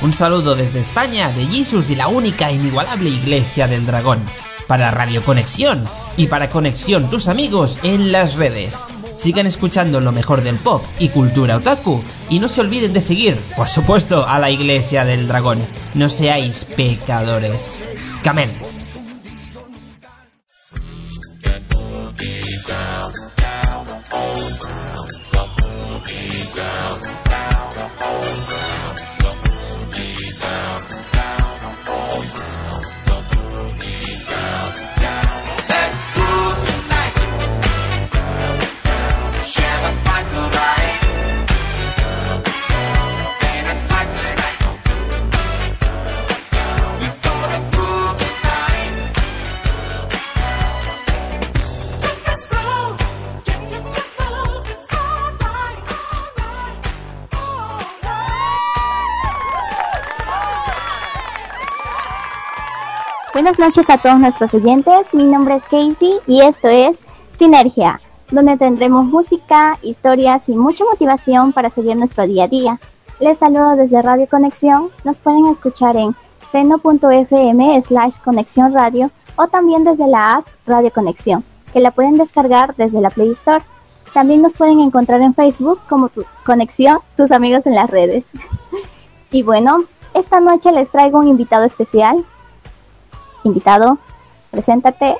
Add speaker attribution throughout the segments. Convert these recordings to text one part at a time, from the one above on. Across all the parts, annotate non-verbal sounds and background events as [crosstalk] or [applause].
Speaker 1: Un saludo desde España de Jesus de la única e inigualable Iglesia del Dragón. Para Radio Conexión y para Conexión tus amigos en las redes. Sigan escuchando lo mejor del pop y cultura otaku y no se olviden de seguir, por supuesto, a la Iglesia del Dragón. No seáis pecadores. Camen.
Speaker 2: Buenas noches a todos nuestros oyentes, mi nombre es Casey y esto es Sinergia, donde tendremos música, historias y mucha motivación para seguir nuestro día a día. Les saludo desde Radio Conexión, nos pueden escuchar en seno.fm slash conexión radio o también desde la app Radio Conexión, que la pueden descargar desde la Play Store. También nos pueden encontrar en Facebook como tu Conexión, tus amigos en las redes. [laughs] y bueno, esta noche les traigo un invitado especial, invitado, preséntate.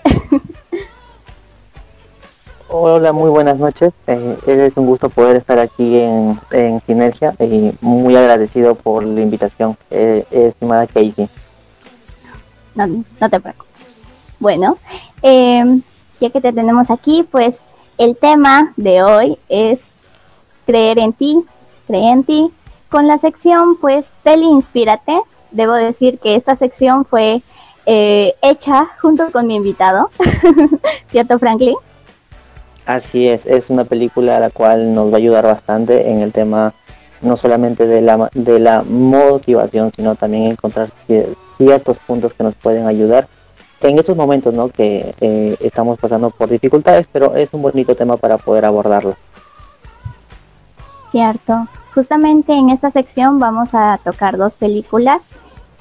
Speaker 3: Hola, muy buenas noches. Eh, es un gusto poder estar aquí en, en Sinergia y muy agradecido por la invitación, eh, estimada Casey.
Speaker 2: No, no te preocupes. Bueno, eh, ya que te tenemos aquí, pues el tema de hoy es creer en ti, creer en ti. Con la sección, pues, Peli Inspírate, debo decir que esta sección fue eh, hecha junto con mi invitado, [laughs] ¿cierto Franklin?
Speaker 3: Así es, es una película la cual nos va a ayudar bastante en el tema no solamente de la, de la motivación, sino también encontrar ciertos puntos que nos pueden ayudar en estos momentos ¿no? que eh, estamos pasando por dificultades, pero es un bonito tema para poder abordarlo.
Speaker 2: Cierto. Justamente en esta sección vamos a tocar dos películas,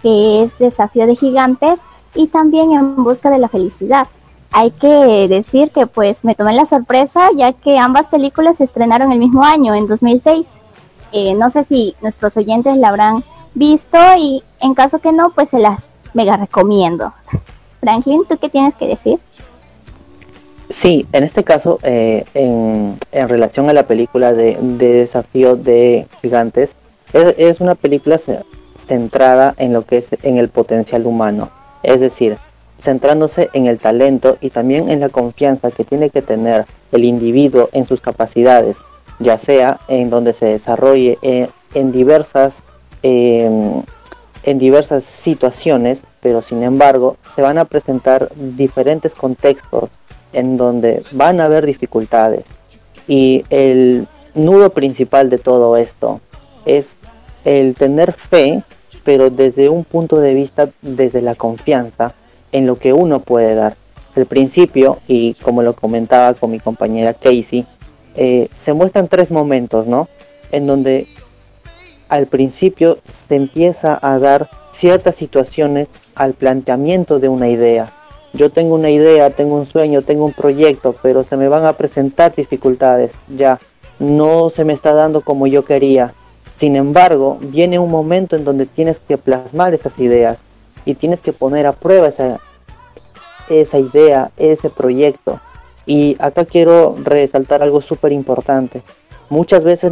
Speaker 2: que es Desafío de Gigantes y también En Busca de la Felicidad. Hay que decir que pues me tomé la sorpresa ya que ambas películas se estrenaron el mismo año, en 2006. Eh, no sé si nuestros oyentes la habrán visto y en caso que no, pues se las mega recomiendo. [laughs] Franklin, ¿tú qué tienes que decir?
Speaker 3: Sí, en este caso, eh, en, relación a la película de, de Desafío de Gigantes, es, es, una película centrada en lo que es en el potencial humano es decir, centrándose en el talento y también en la confianza que tiene que tener el individuo en sus capacidades, ya sea en donde se desarrolle eh, en diversas eh, en diversas situaciones, pero sin embargo se van a presentar diferentes contextos en donde van a haber dificultades. Y el nudo principal de todo esto es el tener fe pero desde un punto de vista, desde la confianza en lo que uno puede dar. Al principio, y como lo comentaba con mi compañera Casey, eh, se muestran tres momentos, ¿no? En donde al principio se empieza a dar ciertas situaciones al planteamiento de una idea. Yo tengo una idea, tengo un sueño, tengo un proyecto, pero se me van a presentar dificultades. Ya no se me está dando como yo quería. Sin embargo, viene un momento en donde tienes que plasmar esas ideas y tienes que poner a prueba esa, esa idea, ese proyecto. Y acá quiero resaltar algo súper importante. Muchas veces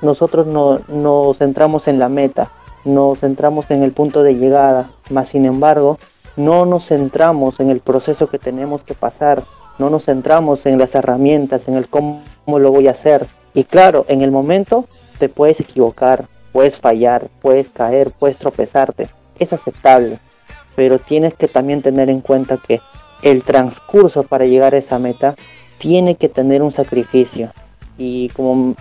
Speaker 3: nosotros no, nos centramos en la meta, nos centramos en el punto de llegada, mas sin embargo no nos centramos en el proceso que tenemos que pasar, no nos centramos en las herramientas, en el cómo lo voy a hacer. Y claro, en el momento te puedes equivocar, puedes fallar, puedes caer, puedes tropezarte. Es aceptable. Pero tienes que también tener en cuenta que el transcurso para llegar a esa meta tiene que tener un sacrificio. Y como,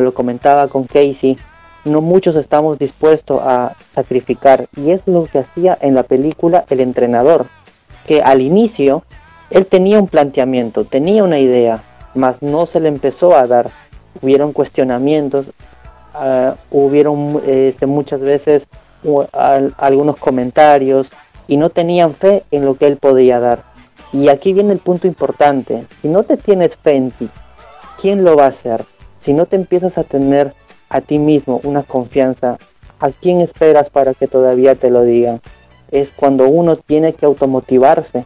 Speaker 3: lo comentaba con Casey, no muchos estamos dispuestos a sacrificar. Y es lo que hacía en la película El entrenador. Que al inicio él tenía un planteamiento, tenía una idea, mas no se le empezó a dar. Hubieron cuestionamientos, uh, hubieron este, muchas veces algunos comentarios y no tenían fe en lo que él podía dar. Y aquí viene el punto importante. Si no te tienes fe en ti, ¿quién lo va a hacer? Si no te empiezas a tener a ti mismo una confianza, ¿a quién esperas para que todavía te lo digan? Es cuando uno tiene que automotivarse.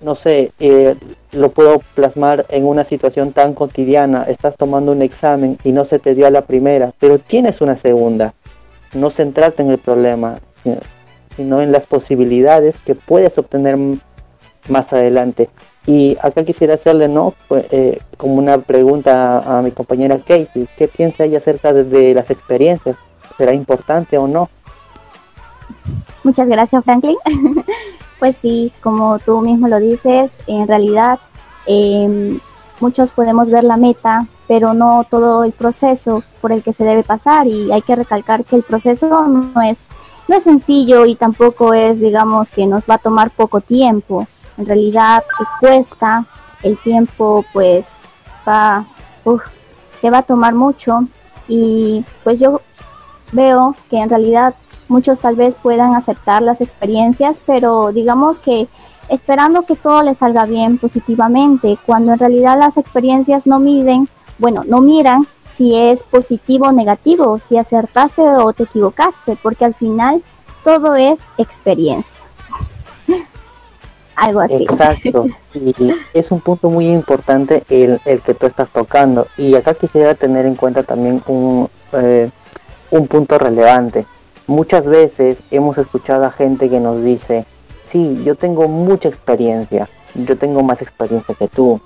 Speaker 3: No sé, eh, lo puedo plasmar en una situación tan cotidiana. Estás tomando un examen y no se te dio a la primera, pero tienes una segunda. No centrarte en el problema, sino en las posibilidades que puedes obtener más adelante. Y acá quisiera hacerle, ¿no? Pues, eh, como una pregunta a, mi compañera Casey. ¿Qué piensa ella acerca de, las experiencias? ¿Será importante o no?
Speaker 2: Muchas gracias, Franklin. [laughs] pues sí, como tú mismo lo dices, en realidad em, muchos podemos ver la meta, pero no todo el proceso por el que se debe pasar y hay que recalcar que el proceso no es, no es sencillo y tampoco es, digamos, que nos va a tomar poco tiempo. En realidad cuesta, el tiempo pues va, te va a tomar mucho y pues yo veo que en realidad muchos tal vez puedan aceptar las experiencias, pero digamos que esperando que todo les salga bien positivamente, cuando en realidad las experiencias no miden, bueno, no miran si es positivo o negativo, si acertaste o te equivocaste, porque al final todo es experiencia [laughs] algo así.
Speaker 3: Exacto, [laughs] y es un punto muy importante el, el, que tú estás tocando. Y acá quisiera tener en cuenta también un, eh, un punto relevante. Muchas veces hemos escuchado a gente que nos dice, sí, yo tengo mucha experiencia, yo tengo más experiencia que tú.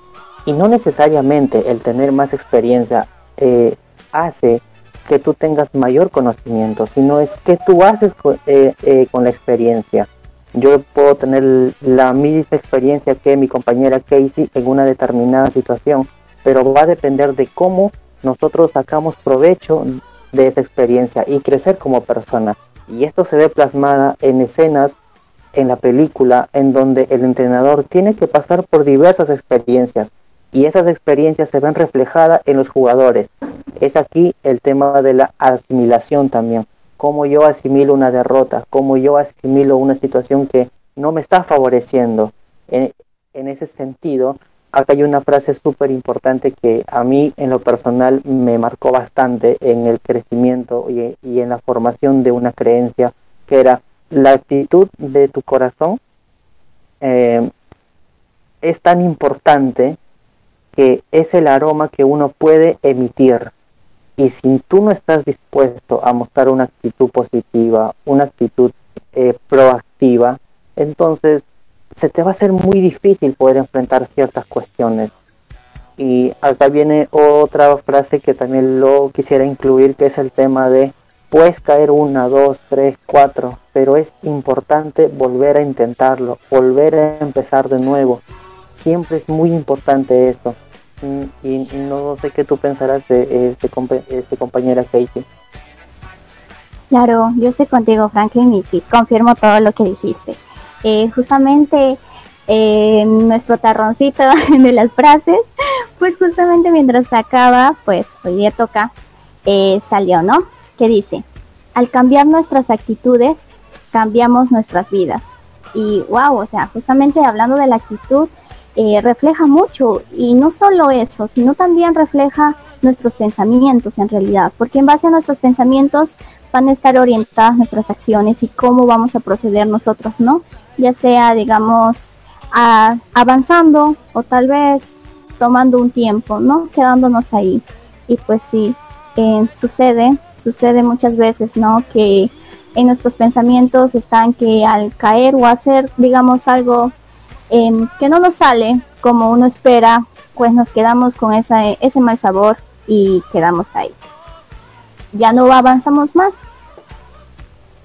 Speaker 3: Y no necesariamente el tener más experiencia eh, hace que tú tengas mayor conocimiento, sino es que tú haces con, eh, con la experiencia yo puedo tener la misma experiencia que mi compañera Casey en una determinada situación, pero va a depender de cómo nosotros sacamos provecho de esa experiencia y crecer como persona. Y esto se ve plasmada en escenas en la película en donde el entrenador tiene que pasar por diversas experiencias y esas experiencias se ven reflejadas en los jugadores. Es aquí el tema de la asimilación también cómo yo asimilo una derrota, cómo yo asimilo una situación que no me está favoreciendo. En, ese sentido, acá hay una frase súper importante que a mí en lo personal me marcó bastante en el crecimiento y, en la formación de una creencia, que era la actitud de tu corazón eh, es tan importante que es el aroma que uno puede emitir. Y si tú no estás dispuesto a mostrar una actitud positiva, una actitud eh, proactiva, entonces se te va a ser muy difícil poder enfrentar ciertas cuestiones. Y acá viene otra frase que también lo quisiera incluir, que es el tema de puedes caer una, dos, tres, cuatro, pero es importante volver a intentarlo, volver a empezar de nuevo. Siempre es muy importante eso y, no sé qué tú pensarás de este, este compañera Casey.
Speaker 2: Claro, yo estoy contigo, Franklin, y sí, confirmo todo lo que dijiste. Eh, justamente eh, nuestro tarroncito [laughs] de las frases, pues justamente mientras acaba, pues hoy día toca, eh, salió, ¿no? Que dice, al cambiar nuestras actitudes, cambiamos nuestras vidas. Y wow, o sea, justamente hablando de la actitud, refleja mucho y no solo eso, sino también refleja nuestros pensamientos en realidad, porque en base a nuestros pensamientos van a estar orientadas nuestras acciones y cómo vamos a proceder nosotros, ¿no? Ya sea, digamos, avanzando o tal vez tomando un tiempo, ¿no? Quedándonos ahí. Y pues sí, eh, sucede, sucede muchas veces, ¿no? Que en nuestros pensamientos están que al caer o hacer, digamos, algo Em, que no nos sale como uno espera, pues nos quedamos con esa, ese mal sabor y quedamos ahí. Ya no avanzamos más.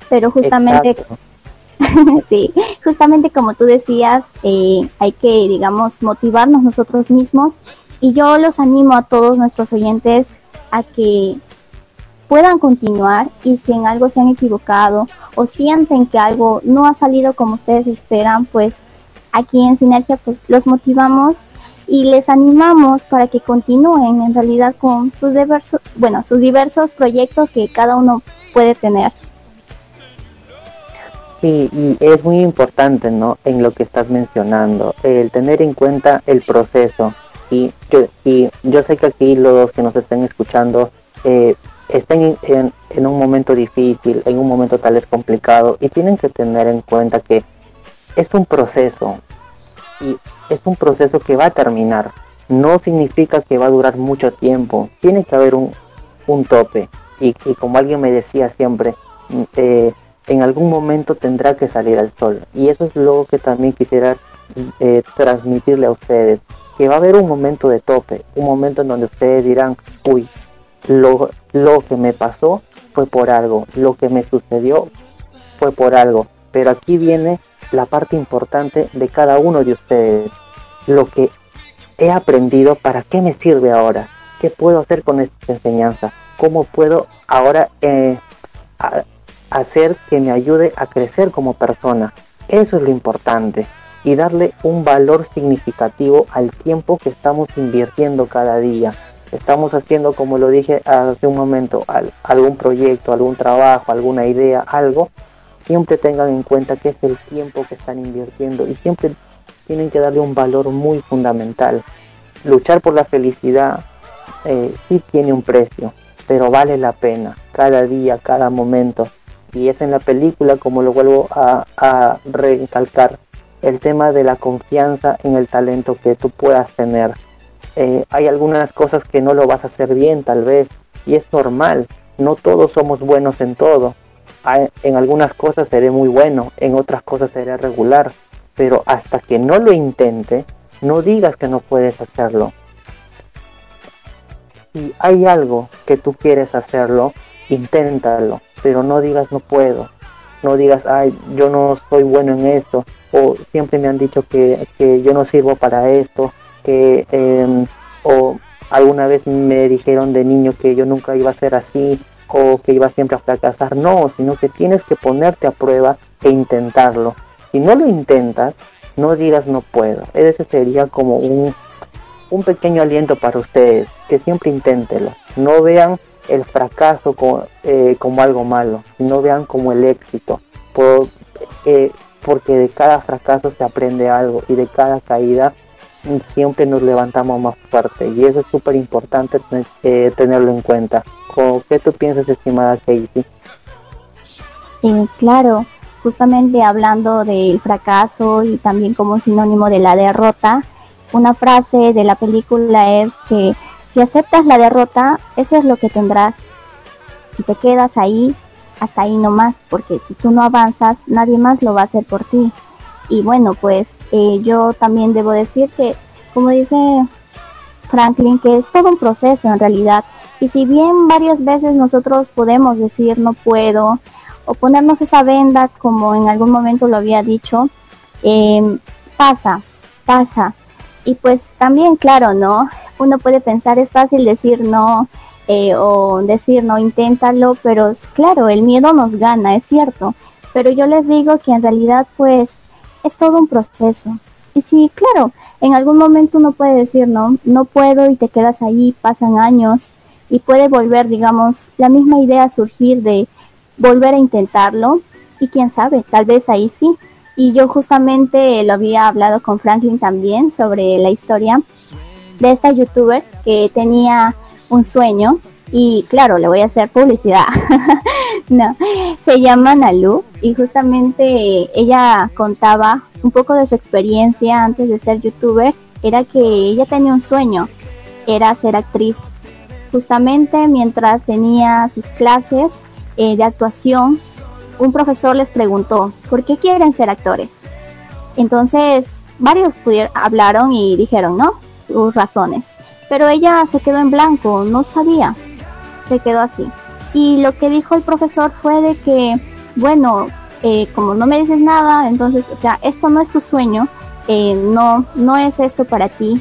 Speaker 2: Pero justamente, [laughs] sí, justamente como tú decías, eh, hay que, digamos, motivarnos nosotros mismos y yo los animo a todos nuestros oyentes a que puedan continuar y si en algo se han equivocado o sienten que algo no ha salido como ustedes esperan, pues aquí en Sinergia pues los motivamos y les animamos para que continúen en realidad con sus diversos, bueno, sus diversos proyectos que cada uno puede tener.
Speaker 3: Sí, y es muy importante, ¿no? En lo que estás mencionando, el tener en cuenta el proceso. Y yo, y yo sé que aquí los que nos estén escuchando eh, estén en, en, un momento difícil, en un momento tal vez complicado, y tienen que tener en cuenta que es un proceso, y es un proceso que va a terminar. No significa que va a durar mucho tiempo, tiene que haber un, un tope. Y, como alguien me decía siempre, eh, en algún momento tendrá que salir al sol. Y eso es lo que también quisiera eh, transmitirle a ustedes, que va a haber un momento de tope, un momento en donde ustedes dirán, uy, lo, lo que me pasó fue por algo, lo que me sucedió fue por algo. Pero aquí viene la parte importante de cada uno de ustedes, lo que he aprendido, para qué me sirve ahora, qué puedo hacer con esta enseñanza, cómo puedo ahora eh, hacer que me ayude a crecer como persona. Eso es lo importante. Y darle un valor significativo al tiempo que estamos invirtiendo cada día. Estamos haciendo, como lo dije hace un momento, algún proyecto, algún trabajo, alguna idea, algo. Siempre tengan en cuenta que es el tiempo que están invirtiendo y siempre tienen que darle un valor muy fundamental. Luchar por la felicidad eh, sí tiene un precio, pero vale la pena cada día, cada momento. Y es en la película como lo vuelvo a, recalcar el tema de la confianza en el talento que tú puedas tener. Eh, hay algunas cosas que no lo vas a hacer bien tal vez y es normal. No todos somos buenos en todo en algunas cosas seré muy bueno en otras cosas seré regular pero hasta que no lo intente no digas que no puedes hacerlo. Si hay algo que tú quieres hacerlo inténtalo pero no digas no puedo, no digas, ay, yo no soy bueno en esto, o siempre me han dicho que, yo no sirvo para esto, que, em, o alguna vez me dijeron de niño que yo nunca iba a ser así, o que iba siempre a fracasar, no, sino que tienes que ponerte a prueba e intentarlo. Si no lo intentas, no digas no puedo. Ese sería como un, un pequeño aliento para ustedes, que siempre inténtelo. No vean el fracaso como, eh, como algo malo, no vean como el éxito, eh, porque de cada fracaso se aprende algo y de cada caída siempre nos levantamos más fuerte y eso es súper importante eh, tenerlo en cuenta. ¿Qué tú piensas, estimada Casey?
Speaker 2: Sí, claro, justamente hablando del fracaso y también como sinónimo de la derrota, una frase de la película es que si aceptas la derrota, eso es lo que tendrás. Si te quedas ahí, hasta ahí nomás, porque si tú no avanzas, nadie más lo va a hacer por ti. Y bueno, pues eh, yo también debo decir que, como dice Franklin, que es todo un proceso en realidad. Y si bien varias veces nosotros podemos decir no puedo, o ponernos esa venda, como en algún momento lo había dicho, eh, pasa, pasa. Y pues también, claro, ¿no? uno puede pensar es fácil decir no eh, o decir no, inténtalo, pero claro, el miedo nos gana, es cierto. Pero yo les digo que en realidad pues es todo un proceso. Y sí, claro, en algún momento uno puede decir no, no puedo y te quedas ahí, pasan años y puede volver, digamos, la misma idea surgir de volver a intentarlo y quién sabe, tal vez ahí sí. Y yo justamente lo había hablado con Franklin también sobre la historia de esta youtuber que tenía un sueño y claro, le voy a hacer publicidad. [laughs] no, se llama Nalu y justamente ella contaba un poco de su experiencia antes de ser youtuber. Era que ella tenía un sueño, era ser actriz. Justamente mientras tenía sus clases eh, de actuación, un profesor les preguntó, ¿por qué quieren ser actores? Entonces, varios hablaron y dijeron, no, sus razones. Pero ella se quedó en blanco, no sabía. Se quedó así. Y lo que dijo el profesor fue de que, bueno, eh, como no me dices nada, entonces, o sea, esto no es tu sueño, eh, no, no es esto para ti.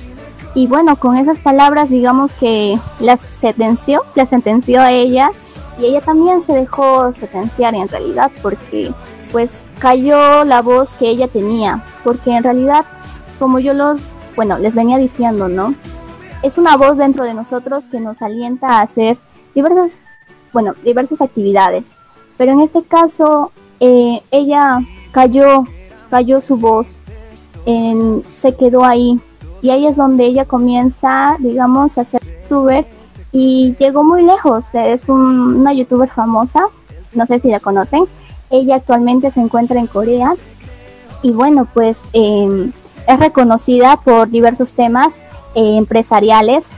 Speaker 2: Y bueno, con esas palabras, digamos que la sentenció, la sentenció a ella y ella también se dejó sentenciar en realidad porque pues cayó la voz que ella tenía, porque en realidad, como yo los bueno, les venía diciendo, ¿no? Es una voz dentro de nosotros que nos alienta a hacer diversas, bueno, diversas actividades. Pero en este caso, eh, ella cayó, cayó su voz, se quedó ahí y ahí es donde ella comienza, digamos, a ser youtuber y llegó muy lejos. Es una youtuber famosa, no sé si la conocen. Ella actualmente se encuentra en Corea y bueno, pues em, es reconocida por diversos temas eh, empresariales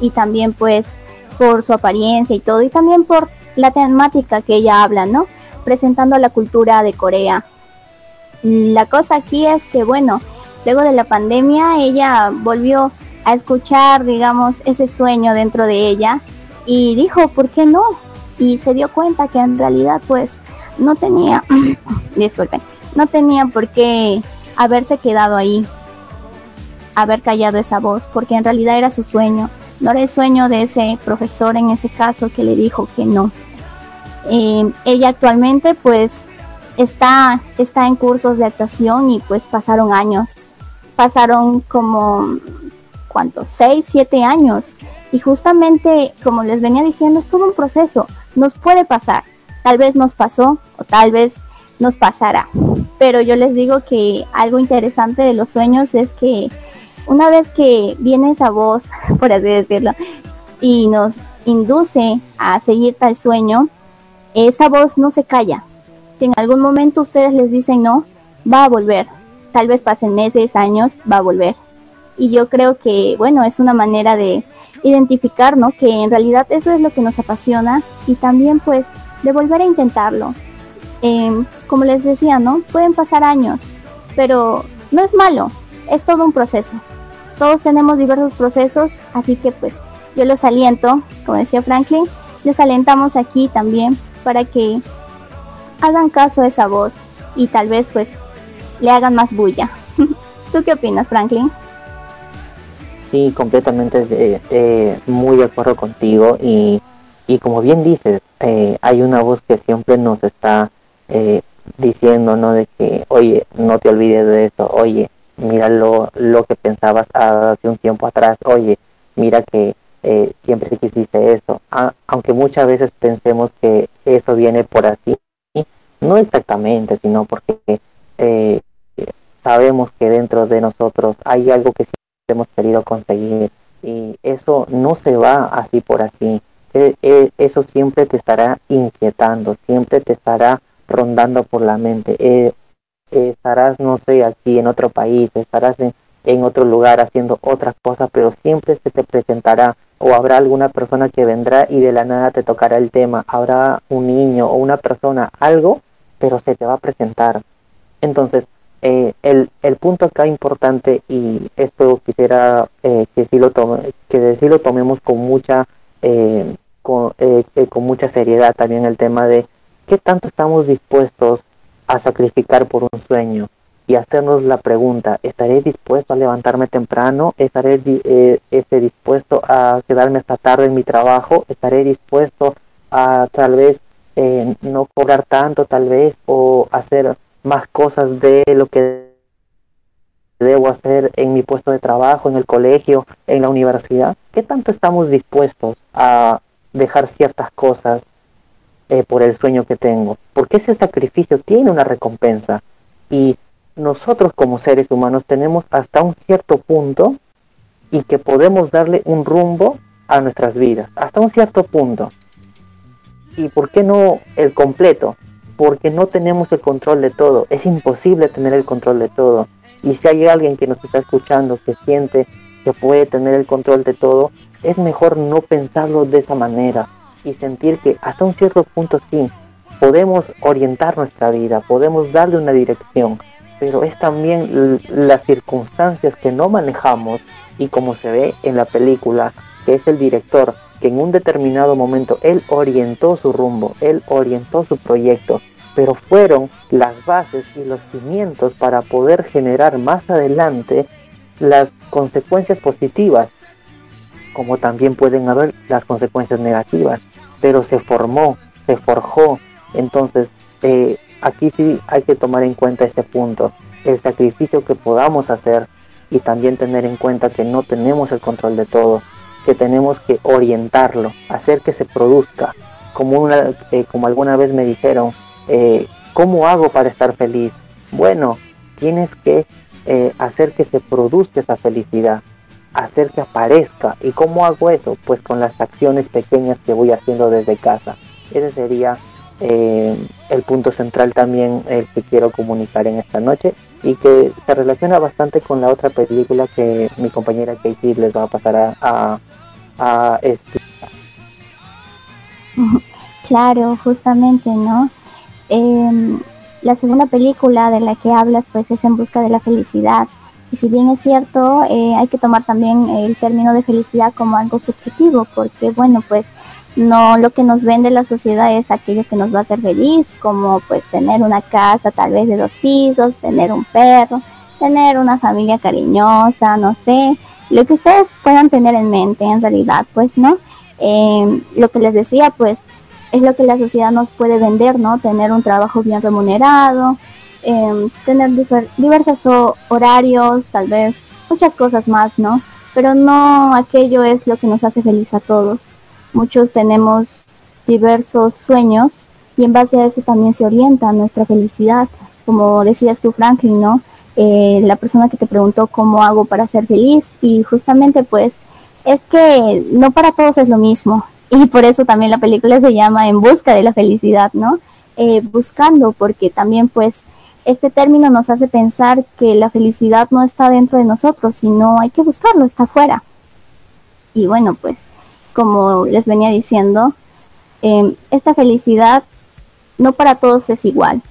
Speaker 2: y también pues por su apariencia y todo y también por la temática que ella habla, ¿no? Presentando la cultura de Corea. La cosa aquí es que bueno, luego de la pandemia ella volvió a escuchar, digamos, ese sueño dentro de ella y dijo, ¿por qué no? Y se dio cuenta que en realidad pues no tenía, [coughs] disculpen, no tenía por qué haberse quedado ahí, haber callado esa voz, porque en realidad era su sueño, no era el sueño de ese profesor en ese caso que le dijo que no. Eh, ella actualmente pues está, está en cursos de actuación y pues pasaron años, pasaron como ¿cuántos? 6, 7 años. Y justamente, como les venía diciendo, es todo un proceso. Nos puede pasar. Tal vez nos pasó o tal vez nos pasará. Pero yo les digo que algo interesante de los sueños es que una vez que viene esa voz, [laughs] por así decirlo, y nos induce a seguir tal sueño, esa voz no se calla. Si en algún momento ustedes les dicen no, va a volver. Tal vez pasen meses, años, va a volver y yo creo que, bueno, es una manera de identificar, ¿no? Que en realidad eso es lo que nos apasiona y también pues de volver a intentarlo. Em, como les decía, ¿no? Pueden pasar años, pero no es malo, es todo un proceso. Todos tenemos diversos procesos, así que pues yo los aliento, como decía Franklin, les alentamos aquí también para que hagan caso a esa voz y tal vez pues le hagan más bulla. [laughs] ¿Tú qué opinas, Franklin?
Speaker 3: Sí, completamente eh, muy de acuerdo contigo y, y como bien dices, eh, hay una voz que siempre nos está eh, diciendo, ¿no? De que, oye, no te olvides de esto, oye, mira lo, lo que pensabas hace un tiempo atrás, oye, mira que siempre quisiste eso, aunque muchas veces pensemos que eso viene por así, no exactamente, sino porque sabemos que dentro de nosotros hay algo que hemos querido conseguir. Y eso no se va así por así. E, e, eso siempre te estará inquietando, siempre te estará rondando por la mente. E, estarás, no sé, aquí en otro país, estarás en otro lugar haciendo otras cosas, pero siempre se te presentará o habrá alguna persona que vendrá y de la nada te tocará el tema, habrá un niño o una persona, algo, pero se te va a presentar. Entonces, eh, el, el, punto acá importante y esto quisiera eh, que sí lo tome, que sí lo tomemos con mucha eh, con, con, mucha seriedad también el tema de qué tanto estamos dispuestos a sacrificar por un sueño y hacernos la pregunta estaré dispuesto a levantarme temprano estaré esté dispuesto a quedarme hasta tarde en mi trabajo estaré dispuesto a tal vez no cobrar tanto tal vez o hacer más cosas de lo que debo hacer en mi puesto de trabajo, en el colegio, en la universidad? ¿Qué tanto estamos dispuestos a dejar ciertas cosas eh, por el sueño que tengo? Porque ese sacrificio tiene una recompensa y nosotros como seres humanos tenemos hasta un cierto punto y que podemos darle un rumbo a nuestras vidas, hasta un cierto punto. ¿Y por qué no el completo? Porque no tenemos el control de todo. Es imposible tener el control de todo. Y si hay alguien que nos está escuchando que siente que puede tener el control de todo, es mejor no pensarlo de esa manera y sentir que hasta un cierto punto sí, podemos orientar nuestra vida, podemos darle una dirección, pero es también las circunstancias que no manejamos y como se ve en la película, que es el director, que en un determinado momento él orientó su rumbo, él orientó su proyecto pero fueron las bases y los cimientos para poder generar más adelante las consecuencias positivas, como también pueden haber las consecuencias negativas, pero se formó, se forjó, entonces eh, aquí sí hay que tomar en cuenta este punto, el sacrificio que podamos hacer y también tener en cuenta que no tenemos el control de todo, que tenemos que orientarlo, hacer que se produzca, como, una, eh, como alguna vez me dijeron, eh, ¿Cómo hago para estar feliz? Bueno, tienes que eh, hacer que se produzca esa felicidad, hacer que aparezca. ¿Y cómo hago eso? Pues con las acciones pequeñas que voy haciendo desde casa. Ese sería el punto central también el que quiero comunicar en esta noche y que se relaciona bastante con la otra película que mi compañera Katie les va a pasar a, a, a [laughs]
Speaker 2: Claro, justamente, ¿no? Eh, la segunda película de la que hablas pues es En Busca de la Felicidad. Y si bien es cierto, eh, hay que tomar también el término de felicidad como algo subjetivo, porque bueno, pues no lo que nos vende la sociedad es aquello que nos va a hacer feliz, como pues tener una casa tal vez de dos pisos, tener un perro, tener una familia cariñosa, no sé, lo que ustedes puedan tener en mente en realidad, pues no. Eh, lo que les decía, pues es lo que la sociedad nos puede vender, ¿no? Tener un trabajo bien remunerado, em, tener diversos horarios, tal vez muchas cosas más, ¿no? Pero no aquello es lo que nos hace feliz a todos. Muchos tenemos diversos sueños y en base a eso también se orienta nuestra felicidad. Como decías tú, Franklin, ¿no? Eh, la persona que te preguntó cómo hago para ser feliz y justamente pues es que no para todos es lo mismo [laughs] y por eso también la película se llama En busca de la felicidad, ¿no? Eh, buscando, porque también pues este término nos hace pensar que la felicidad no está dentro de nosotros, sino hay que buscarlo, está afuera. Y bueno, pues como les venía diciendo, em, esta felicidad no para todos es igual.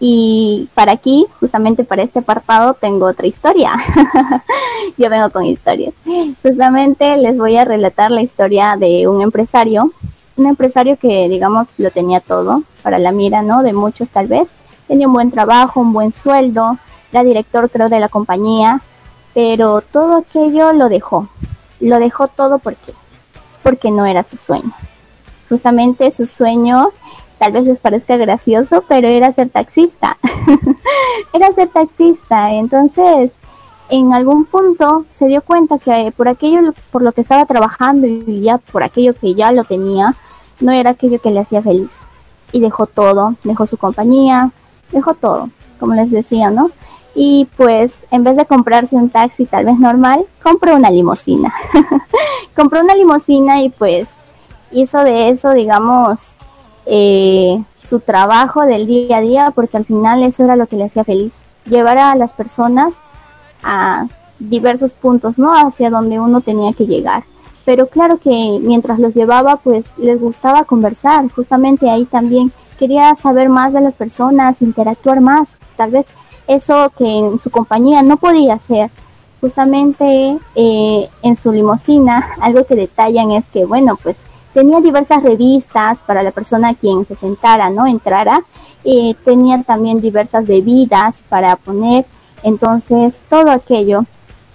Speaker 2: Y para aquí, justamente para este apartado, tengo otra historia. [laughs] Yo vengo con historias. Justamente les voy a relatar la historia de un empresario, un empresario que, digamos, lo tenía todo para la mira, ¿no? De muchos tal vez. Tenía un buen trabajo, un buen sueldo, era director, creo, de la compañía, pero todo aquello lo dejó. Lo dejó todo porque, porque no era su sueño. Justamente su sueño tal vez les parezca gracioso, pero era ser taxista. [laughs] era ser taxista. Entonces, en algún punto se dio cuenta que por aquello por lo que estaba trabajando y ya por aquello que ya lo tenía, no era aquello que le hacía feliz. Y dejó todo, dejó su compañía, dejó todo, como les decía, ¿no? Y pues en vez de comprarse un taxi tal vez normal, compró una limusina. [laughs] compró una limusina y pues hizo de eso, digamos, eh, su trabajo del día a día, porque al final eso era lo que le hacía feliz, llevar a las personas a diversos puntos, ¿no? Hacia donde uno tenía que llegar. Pero claro que mientras los llevaba, pues les gustaba conversar, justamente ahí también quería saber más de las personas, interactuar más, tal vez eso que en su compañía no podía hacer. Justamente eh, en su limusina, [laughs] algo que detallan es que, bueno, pues tenía diversas revistas para la persona a quien se sentara, ¿no? Entrara. tenía también diversas bebidas para poner. Entonces, todo aquello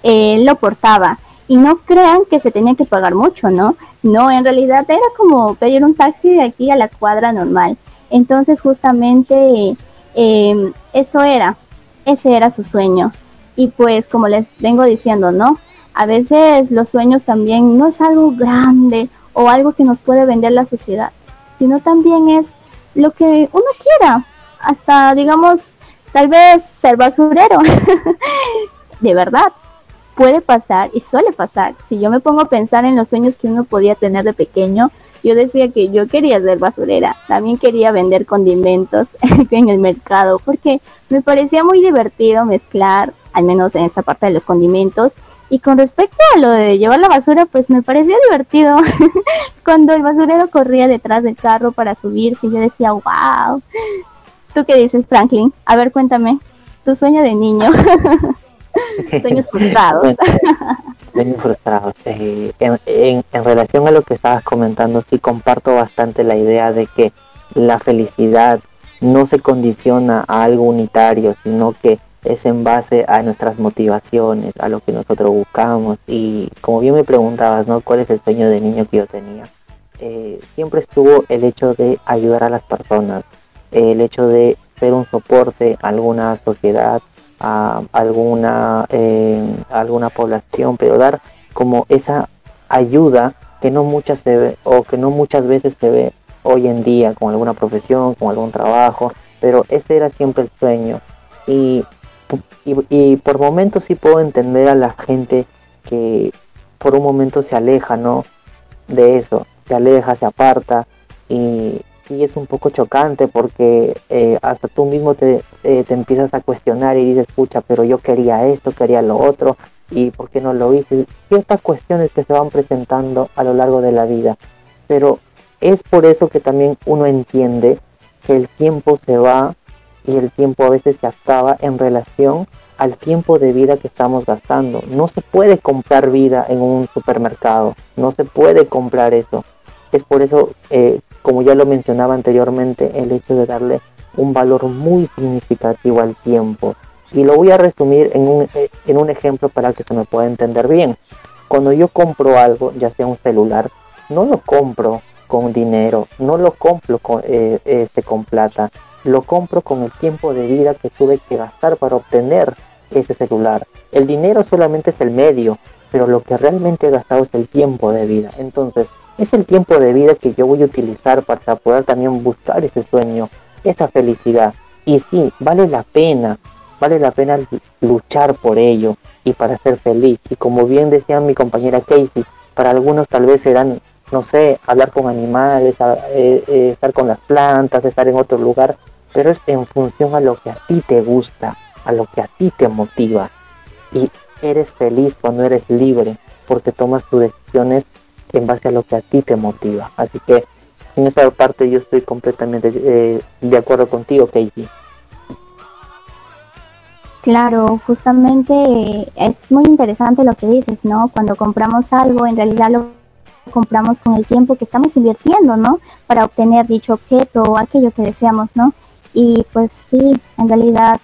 Speaker 2: eh, lo portaba. Y no crean que se tenía que pagar mucho, ¿no? No, en realidad era como pedir un taxi de aquí a la cuadra normal. Entonces, justamente em, eso era, ese era su sueño. Y pues, como les vengo diciendo, ¿no? A veces los sueños también no es algo grande o algo que nos puede vender la sociedad, sino también es lo que uno quiera, hasta digamos, tal vez ser basurero. [laughs] de verdad, puede pasar y suele pasar. Si yo me pongo a pensar en los sueños que uno podía tener de pequeño, yo decía que yo quería ser basurera, también quería vender condimentos [laughs] en el mercado, porque me parecía muy divertido mezclar, al menos en esa parte de los condimentos, y con respecto a lo de llevar la basura, pues me parecía divertido. [laughs] Cuando el basurero corría detrás del carro para subirse, yo decía, wow. ¿Tú qué dices, Franklin? A ver, cuéntame. Tu sueño de niño. [laughs] [laughs] Sueños frustrados. [laughs]
Speaker 3: Sueños frustrados. Eh, en, en relación a lo que estabas comentando, sí comparto bastante la idea de que la felicidad no se condiciona a algo unitario, sino que es en base a nuestras motivaciones, a lo que nosotros buscamos. Y como bien me preguntabas, ¿no? ¿Cuál es el sueño de niño que yo tenía? Eh, siempre estuvo el hecho de ayudar a las personas, el hecho de ser un soporte a alguna sociedad, a alguna, eh, alguna población, pero dar como esa ayuda que no muchas se ve, o que no muchas veces se ve hoy en día con alguna profesión, con algún trabajo, pero ese era siempre el sueño. Y, y, por momentos sí puedo entender a la gente que por un momento se aleja, ¿no? De eso, se aleja, se aparta y, y es un poco chocante porque eh, hasta tú mismo te, eh, te, empiezas a cuestionar y dices, escucha, pero yo quería esto, quería lo otro, y por qué no lo hice. Ciertas cuestiones que se van presentando a lo largo de la vida. Pero es por eso que también uno entiende que el tiempo se va y el tiempo a veces se acaba en relación al tiempo de vida que estamos gastando. No se puede comprar vida en un supermercado, no se puede comprar eso. Es por eso eh, como ya lo mencionaba anteriormente, el hecho de darle un valor muy significativo al tiempo. Y lo voy a resumir en un, eh, en un ejemplo para que se me pueda entender bien. Cuando yo compro algo, ya sea un celular, no lo compro con dinero, no lo compro con, eh, este, con plata, lo compro con el tiempo de vida que tuve que gastar para obtener ese celular. El dinero solamente es el medio, pero lo que realmente he gastado es el tiempo de vida. Entonces, es el tiempo de vida que yo voy a utilizar para poder también buscar ese sueño, esa felicidad. Y sí, vale la pena, vale la pena luchar por ello y para ser feliz. Y como bien decía mi compañera Casey, para algunos tal vez serán, no sé, hablar con animales, eh, eh, estar con las plantas, estar en otro lugar, pero es en función a lo que a ti te gusta, a lo que a ti te motiva. Y eres feliz cuando eres libre, porque tomas tus decisiones en base a lo que a ti te motiva. Así que en esa parte yo estoy completamente eh, de acuerdo contigo, Casey.
Speaker 2: Claro, justamente es muy interesante lo que dices, ¿no? Cuando compramos algo, en realidad lo compramos con el tiempo que estamos invirtiendo, ¿no? Para obtener dicho objeto o aquello que deseamos, ¿no? Y pues sí, en realidad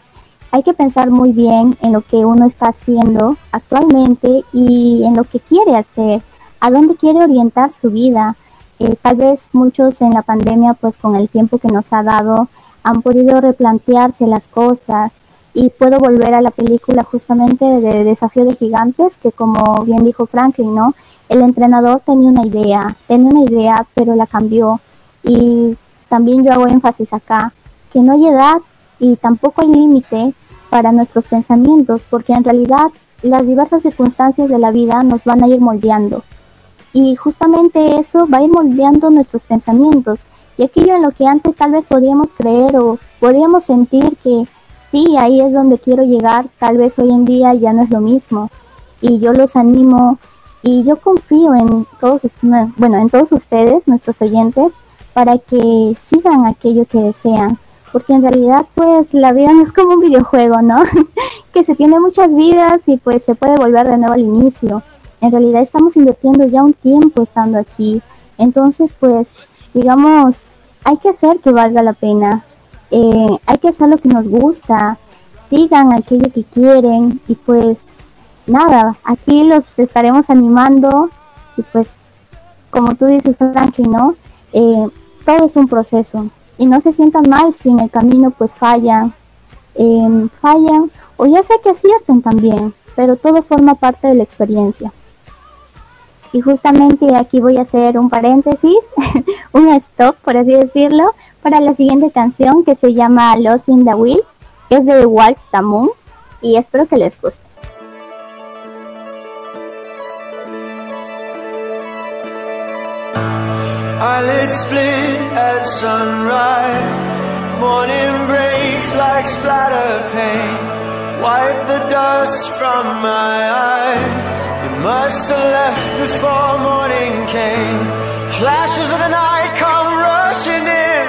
Speaker 2: hay que pensar muy bien en lo que uno está haciendo actualmente y en lo que quiere hacer a dónde quiere orientar su vida. Eh, tal vez muchos en la pandemia, pues con el tiempo que nos ha dado, han podido replantearse las cosas y puedo volver a la película justamente de Desafío de Gigantes, que como bien dijo Franklin, ¿no? El entrenador tenía una idea, tenía una idea, pero la cambió. Y también yo hago énfasis acá, que no hay edad y tampoco hay límite para nuestros pensamientos, porque en realidad las diversas circunstancias de la vida nos van a ir moldeando. Y justamente eso va a ir moldeando nuestros pensamientos. Y aquello en lo que antes tal vez podíamos creer o podíamos sentir que sí, ahí es donde quiero llegar, tal vez hoy en día ya no es lo mismo. Y yo los animo y yo confío en todos, bueno, en todos ustedes, nuestros oyentes, para que sigan aquello que desean. Porque en realidad, pues, la vida no es como un videojuego, ¿no? [laughs] que se tiene muchas vidas y pues se puede volver de nuevo al inicio en realidad estamos invirtiendo ya un tiempo estando aquí. Entonces, pues, digamos, hay que hacer que valga la pena. Eh, hay que hacer lo que nos gusta. Sigan aquello que quieren. Y pues, nada, aquí los estaremos animando. Y pues, como tú dices, Frankie, ¿no? Eh, todo es un proceso. Y no se sientan mal si en el camino pues fallan. Eh, fallan. O ya sé que acierten también. Pero todo forma parte de la experiencia. Y justamente aquí voy a hacer un paréntesis, [laughs] un stop, por así decirlo, para la siguiente canción que se llama Lost in the Will, que es de Walt Tamun, y espero que les guste. split at sunrise. Morning breaks like splatter paint. Wipe the dust from my eyes. You must have left before morning came. Flashes of the night come rushing in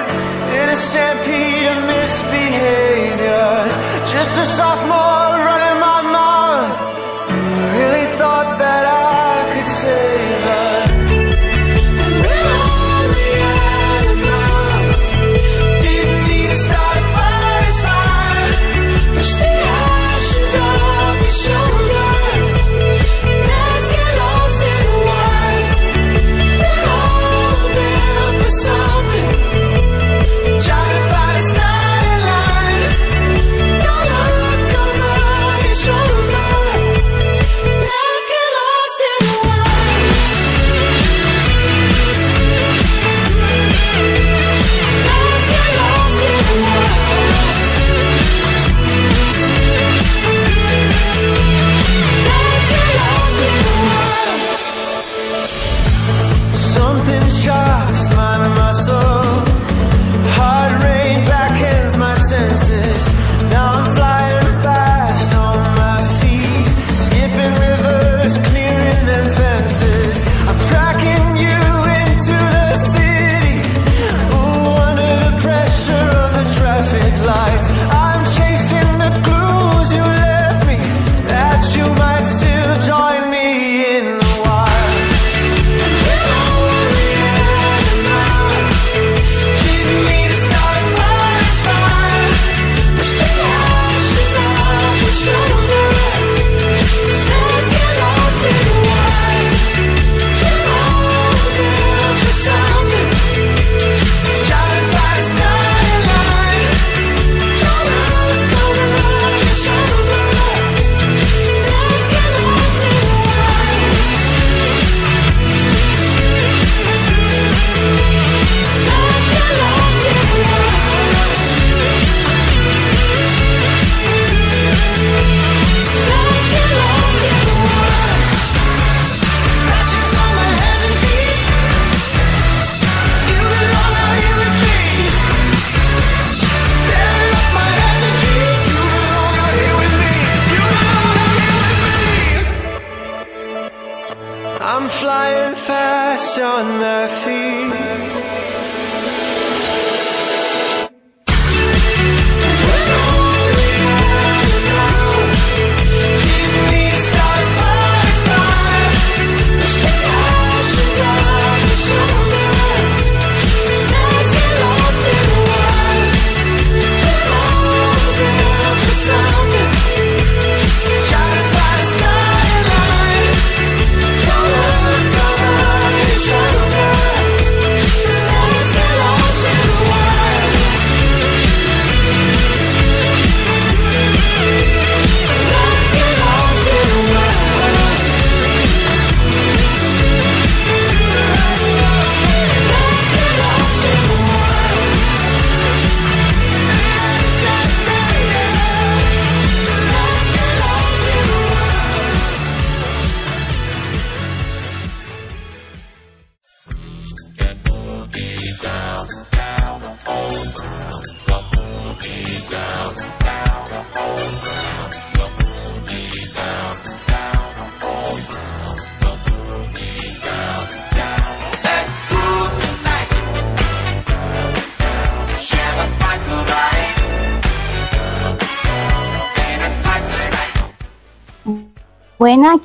Speaker 2: in a stampede of misbehaviors. Just a sophomore running my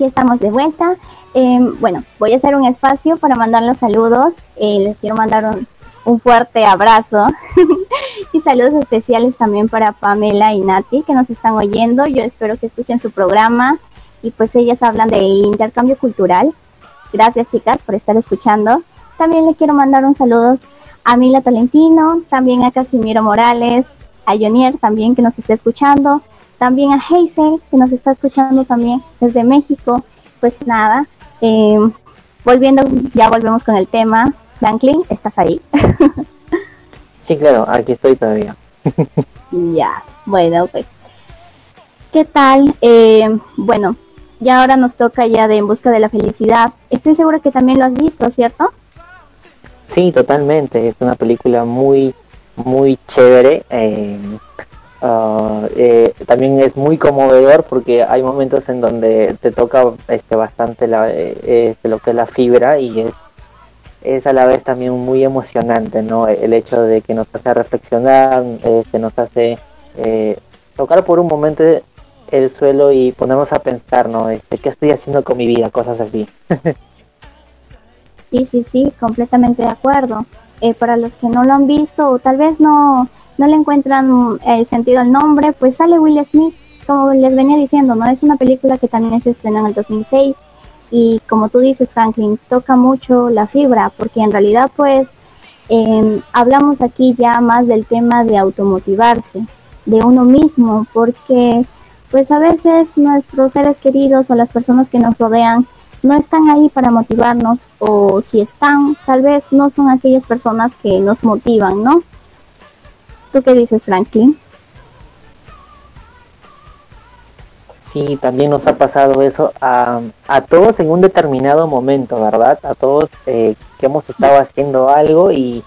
Speaker 2: aquí estamos de vuelta. Em, bueno, voy a hacer un espacio para mandar los saludos. Eh, les quiero mandar un, fuerte abrazo [laughs] y saludos especiales también para Pamela y Nati que nos están oyendo. Yo espero que escuchen su programa y pues ellas hablan de intercambio cultural. Gracias chicas por estar escuchando. También le quiero mandar un saludo a Mila Tolentino, también a Casimiro Morales, a Jonier también que nos está escuchando, también a Hazel, que nos está escuchando también desde México. Pues nada, eh, volviendo, ya volvemos con el tema. Franklin, ¿estás ahí? [laughs]
Speaker 3: sí, claro, aquí estoy todavía. [laughs]
Speaker 2: ya, bueno, pues. ¿Qué tal? Eh, bueno, ya ahora nos toca ya de En Busca de la Felicidad. Estoy segura que también lo has visto, ¿cierto?
Speaker 3: Sí, totalmente. Es una película muy, muy chévere. Eh, Ah, eh, también es muy conmovedor porque hay momentos en donde te toca este, bastante la, eh, este, lo que es la fibra y es, a la vez también muy emocionante, ¿no? El hecho de que nos hace reflexionar, este, nos hace eh, tocar por un momento el suelo y ponernos a pensar, ¿no? Este, ¿Qué estoy haciendo con mi vida? Cosas así. [laughs]
Speaker 2: sí, sí, sí, completamente de acuerdo. para los que no lo han visto o tal vez no no le encuentran eh, sentido al nombre, pues sale Will Smith, como les venía diciendo, ¿no? Es una película que también se estrenó en el 2006 y como tú dices, Franklin, toca mucho la fibra, porque en realidad pues em, hablamos aquí ya más del tema de automotivarse, de uno mismo, porque pues a veces nuestros seres queridos o las personas que nos rodean no están ahí para motivarnos o si están, tal vez no son aquellas personas que nos motivan, ¿no? ¿Tú qué dices, Franklin?
Speaker 3: Sí, también nos ha pasado eso a, todos en un determinado momento, ¿verdad? A todos eh, que hemos estado haciendo algo y,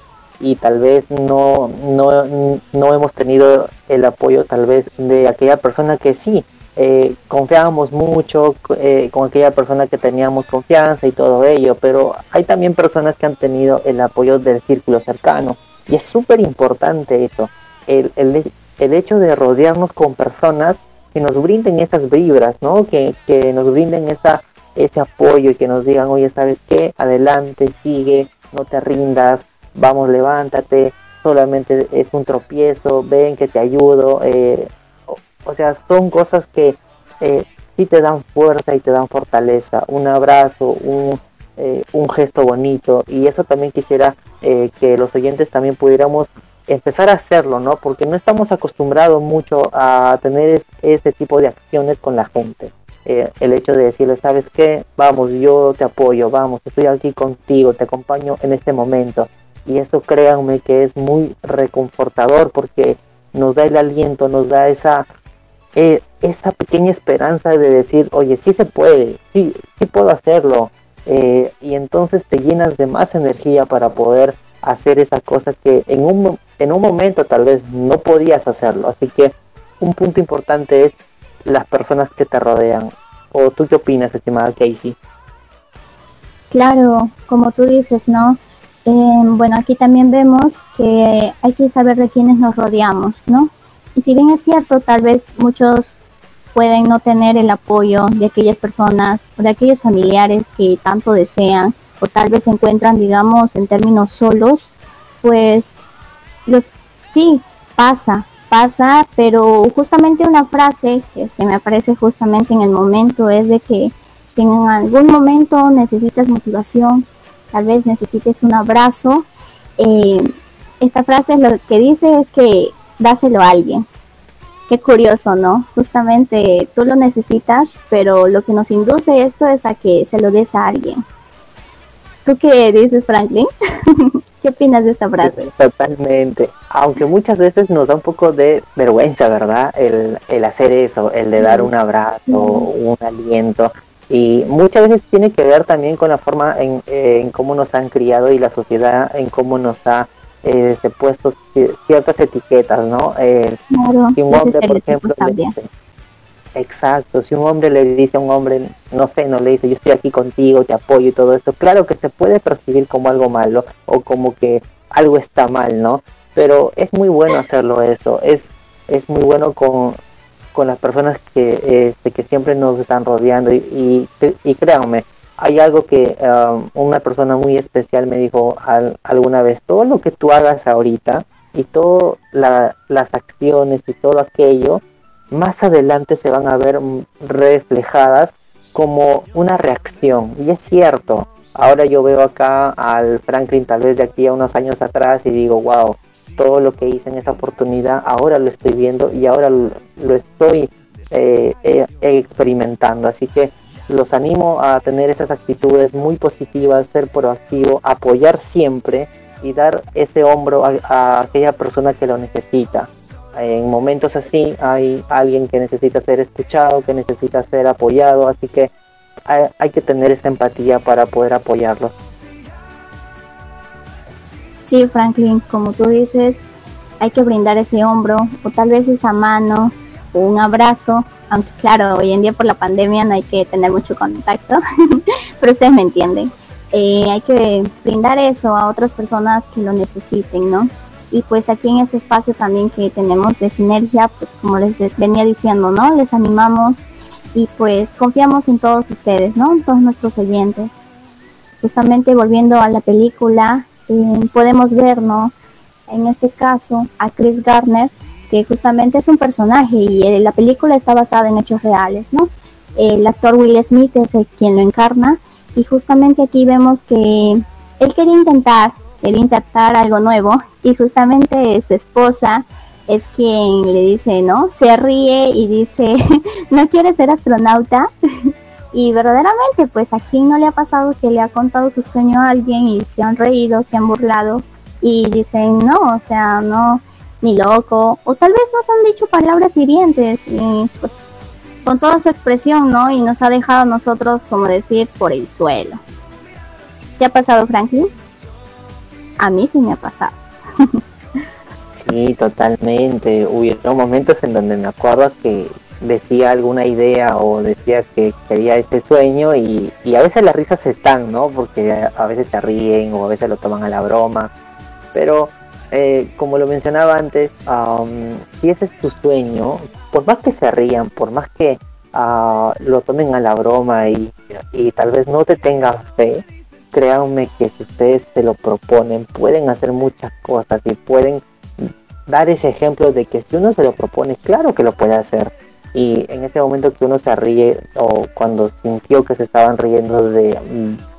Speaker 3: tal vez no, no, hemos tenido el apoyo tal vez de aquella persona que sí, eh, confiábamos mucho eh, con aquella persona que teníamos confianza y todo ello, pero hay también personas que han tenido el apoyo del círculo cercano y es súper importante eso, el, el, el, hecho de rodearnos con personas que nos brinden esas vibras, ¿no? Que, que nos brinden esa, ese apoyo y que nos digan, oye, ¿sabes qué? Adelante, sigue, no te rindas, vamos, levántate, solamente es un tropiezo, ven que te ayudo. Eh, o, sea, son cosas que eh, sí te dan fuerza y te dan fortaleza. Un abrazo, un, eh, un gesto bonito. Y eso también quisiera eh, que los oyentes también pudiéramos empezar a hacerlo, ¿no? Porque no estamos acostumbrados mucho a tener este tipo de acciones con la gente. Eh, el hecho de decirle, ¿sabes qué? Vamos, yo te apoyo, vamos, estoy aquí contigo, te acompaño en este momento. Y eso créanme que es muy reconfortador porque nos da el aliento, nos da esa, eh, esa pequeña esperanza de decir, oye, sí se puede, sí, sí puedo hacerlo. Eh, y entonces te llenas de más energía para poder hacer esa cosa que en un, en un momento tal vez no podías hacerlo. Así que un punto importante es las personas que te rodean. ¿O tú qué opinas, estimada Casey?
Speaker 2: Claro, como tú dices, ¿no? Eh, bueno, aquí también vemos que hay que saber de quiénes nos rodeamos, ¿no? Y si bien es cierto, tal vez muchos pueden no tener el apoyo de aquellas personas o de aquellos familiares que tanto desean o tal vez se encuentran, digamos, en términos solos, pues los sí pasa, pasa, pero justamente una frase que se me aparece justamente en el momento es de que si en algún momento necesitas motivación, tal vez necesites un abrazo, eh, esta frase lo que dice es que dáselo a alguien. Qué curioso, ¿no? Justamente tú lo necesitas, pero lo que nos induce esto es a que se lo des a alguien. ¿Tú qué dices, Franklin? [laughs] ¿Qué opinas de esta frase?
Speaker 3: Totalmente. Aunque muchas veces nos da un poco de vergüenza, ¿verdad? El, el hacer eso, el de dar un abrazo, un aliento. Y muchas veces tiene que ver también con la forma en, en cómo nos han criado y la sociedad en cómo nos ha eh, puesto ciertas etiquetas, ¿no? Eh, si un hombre, por ejemplo, exacto, si un hombre le dice a un hombre, no sé, no le dice, yo estoy aquí contigo, te apoyo y todo esto, claro que se puede percibir como algo malo o como que algo está mal, ¿no? Pero es muy bueno hacerlo eso, es, es muy bueno con, con las personas que, este, que siempre nos están rodeando y, y, y créanme, hay algo que um, una persona muy especial me dijo alguna vez, todo lo que tú hagas ahorita y todas las acciones y todo aquello, más adelante se van a ver reflejadas como una reacción. Y es cierto, ahora yo veo acá al Franklin tal vez de aquí a unos años atrás y digo, wow, todo lo que hice en esa oportunidad, ahora lo estoy viendo y ahora lo, estoy eh, eh, experimentando. Así que los animo a tener esas actitudes muy positivas, ser proactivo, apoyar siempre y dar ese hombro a, aquella persona que lo necesita. En momentos así hay alguien que necesita ser escuchado, que necesita ser apoyado, así que hay, que tener esa empatía para poder apoyarlo.
Speaker 2: Sí, Franklin, como tú dices, hay que brindar ese hombro o tal vez esa mano un abrazo aunque claro, hoy en día por la pandemia no hay que tener mucho contacto, [laughs] pero ustedes me entienden. Eh, hay que brindar eso a otras personas que lo necesiten, ¿no? Y pues aquí en este espacio también que tenemos de sinergia, pues como les venía diciendo, ¿no? Les animamos y pues confiamos en todos ustedes, ¿no? En todos nuestros oyentes. Justamente volviendo a la película, eh, podemos ver, ¿no? En este caso, a Chris Gardner que justamente es un personaje y eh, la película está basada en hechos reales, ¿no? El actor Will Smith es quien lo encarna y justamente aquí vemos que él quería intentar, quería intentar algo nuevo y justamente su esposa es quien le dice, ¿no? Se ríe y dice, [laughs] ¿no quiere ser astronauta? [laughs] y verdaderamente, pues aquí no le ha pasado que le ha contado su sueño a alguien y se han reído, se han burlado y dicen, no, o sea, no, ni loco, o tal vez nos han dicho palabras hirientes, y pues con toda su expresión, ¿no? Y nos ha dejado a nosotros, como decir, por el suelo. ¿Te ha pasado, Franklin? A mí sí me ha pasado. [laughs]
Speaker 3: sí, totalmente. Hubieron momentos en donde me acuerdo que decía alguna idea o decía que quería ese sueño y, y a veces las risas están, ¿no? Porque a veces se ríen o a veces lo toman a la broma. Pero eh, como lo mencionaba antes, si ese es tu sueño, por más que se rían, por más que ah, lo tomen a la broma y, tal vez no te tengan fe, créanme que si ustedes se lo proponen, pueden hacer muchas cosas y pueden dar ese ejemplo de que si uno se lo propone, claro que lo puede hacer. Y en ese momento que uno se ríe o cuando sintió que se estaban riendo de,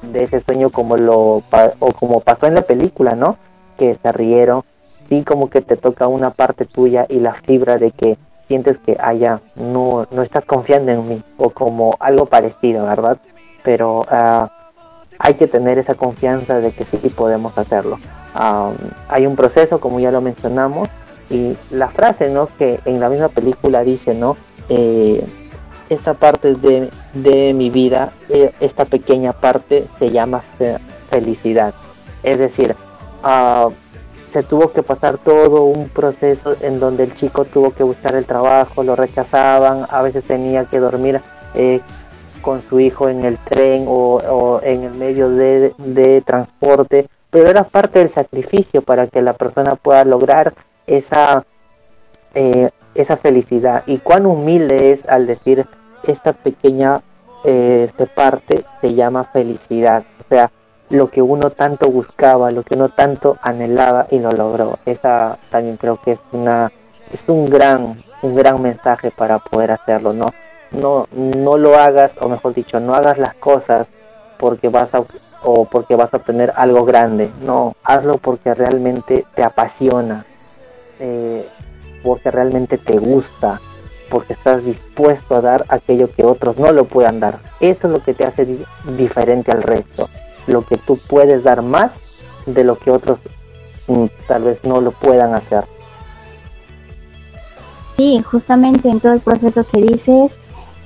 Speaker 3: de ese sueño como lo o como pasó en la película, ¿no? Que se rieron, sí como que te toca una parte tuya y la fibra de que sientes que haya, no, no estás confiando en mí o como algo parecido, ¿verdad? Pero ah, hay que tener esa confianza de que sí podemos hacerlo. hay un proceso, como ya lo mencionamos, y la frase, ¿no? Que en la misma película dice, ¿no? Eh, esta parte de, de mi vida, eh, esta pequeña parte se llama felicidad. Es decir, Ah, se tuvo que pasar todo un proceso en donde el chico tuvo que buscar el trabajo, lo rechazaban, a veces tenía que dormir eh, con su hijo en el tren o, en el medio de, transporte, pero era parte del sacrificio para que la persona pueda lograr esa, eh, esa felicidad. Y cuán humilde es al decir esta pequeña eh, este parte se llama felicidad. O sea, lo que uno tanto buscaba, lo que uno tanto anhelaba y lo logró. Esa también creo que es una es un gran un gran mensaje para poder hacerlo, ¿no? No no lo hagas o mejor dicho, no hagas las cosas porque vas a o porque vas a obtener algo grande, no, hazlo porque realmente te apasiona, eh, porque realmente te gusta, porque estás dispuesto a dar aquello que otros no lo puedan dar. Eso es lo que te hace diferente al resto lo que tú puedes dar más de lo que otros mm, tal vez no lo puedan hacer.
Speaker 2: Sí, justamente en todo el proceso que dices,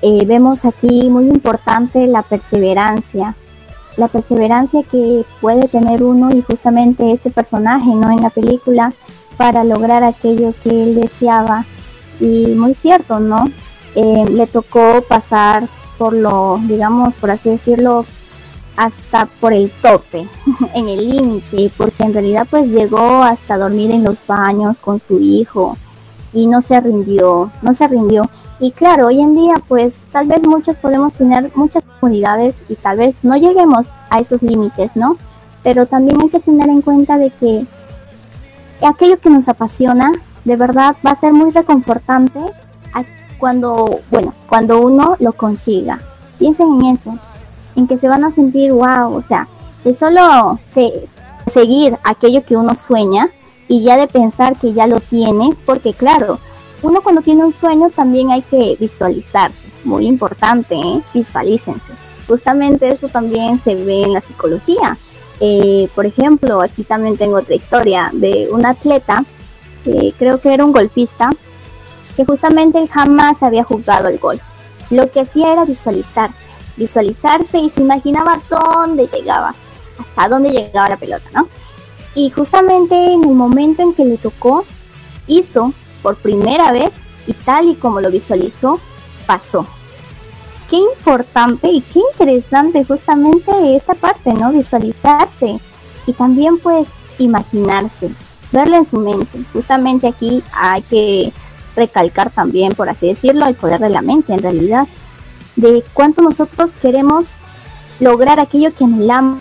Speaker 2: eh, vemos aquí muy importante la perseverancia, la perseverancia que puede tener uno y justamente este personaje, ¿no? En la película para lograr aquello que él deseaba. Y muy cierto, ¿no? Eh, le tocó pasar por lo, digamos, por así decirlo, hasta por el tope, [laughs] en el límite, porque en realidad pues llegó hasta dormir en los baños con su hijo y no se rindió, no se rindió. Y claro, hoy en día pues tal vez muchos podemos tener muchas comunidades y tal vez no lleguemos a esos límites, ¿no? Pero también hay que tener en cuenta de que aquello que nos apasiona de verdad va a ser muy reconfortante cuando, bueno, cuando uno lo consiga. Piensen en eso, en que se van a sentir wow, o sea, de solo seguir aquello que uno sueña y ya de pensar que ya lo tiene, porque claro, uno cuando tiene un sueño también hay que visualizarse, muy importante, ¿eh? visualícense. Justamente eso también se ve en la psicología. Eh, por ejemplo, aquí también tengo otra historia de un atleta, creo que era un golfista, que justamente él jamás había jugado el golf. Lo que hacía era visualizarse visualizarse y se imaginaba dónde llegaba, hasta dónde llegaba la pelota, ¿no? Y justamente en el momento en que le tocó, hizo por primera vez y tal y como lo visualizó, pasó. Qué importante y qué interesante justamente esta parte, ¿no? Visualizarse y también pues imaginarse, verlo en su mente. Justamente aquí hay que recalcar también, por así decirlo, el poder de la mente en realidad de cuánto nosotros queremos lograr aquello que anhelamos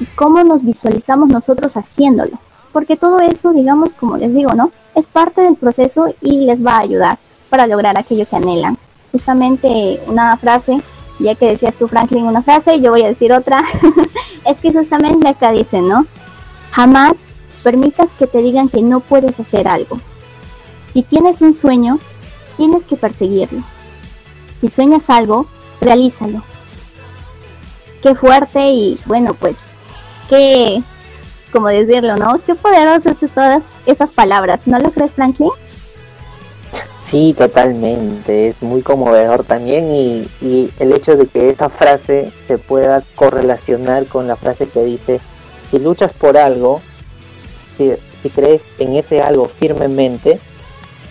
Speaker 2: y cómo nos visualizamos nosotros haciéndolo. Porque todo eso, digamos, como les digo, ¿no? Es parte del proceso y les va a ayudar para lograr aquello que anhelan. Justamente una frase, ya que decías tú, Franklin, una frase, yo voy a decir otra, [laughs] es que justamente acá dice, ¿no? Jamás permitas que te digan que no puedes hacer algo. Si tienes un sueño, tienes que perseguirlo. Si sueñas algo, realízalo. Qué fuerte y bueno, pues, qué, como decirlo, ¿no? Qué poderosas todas estas palabras, ¿no lo crees, Franklin?
Speaker 3: Sí, totalmente, es muy conmovedor también y, y el hecho de que esa frase se pueda correlacionar con la frase que dice, si luchas por algo, si, si crees en ese algo firmemente,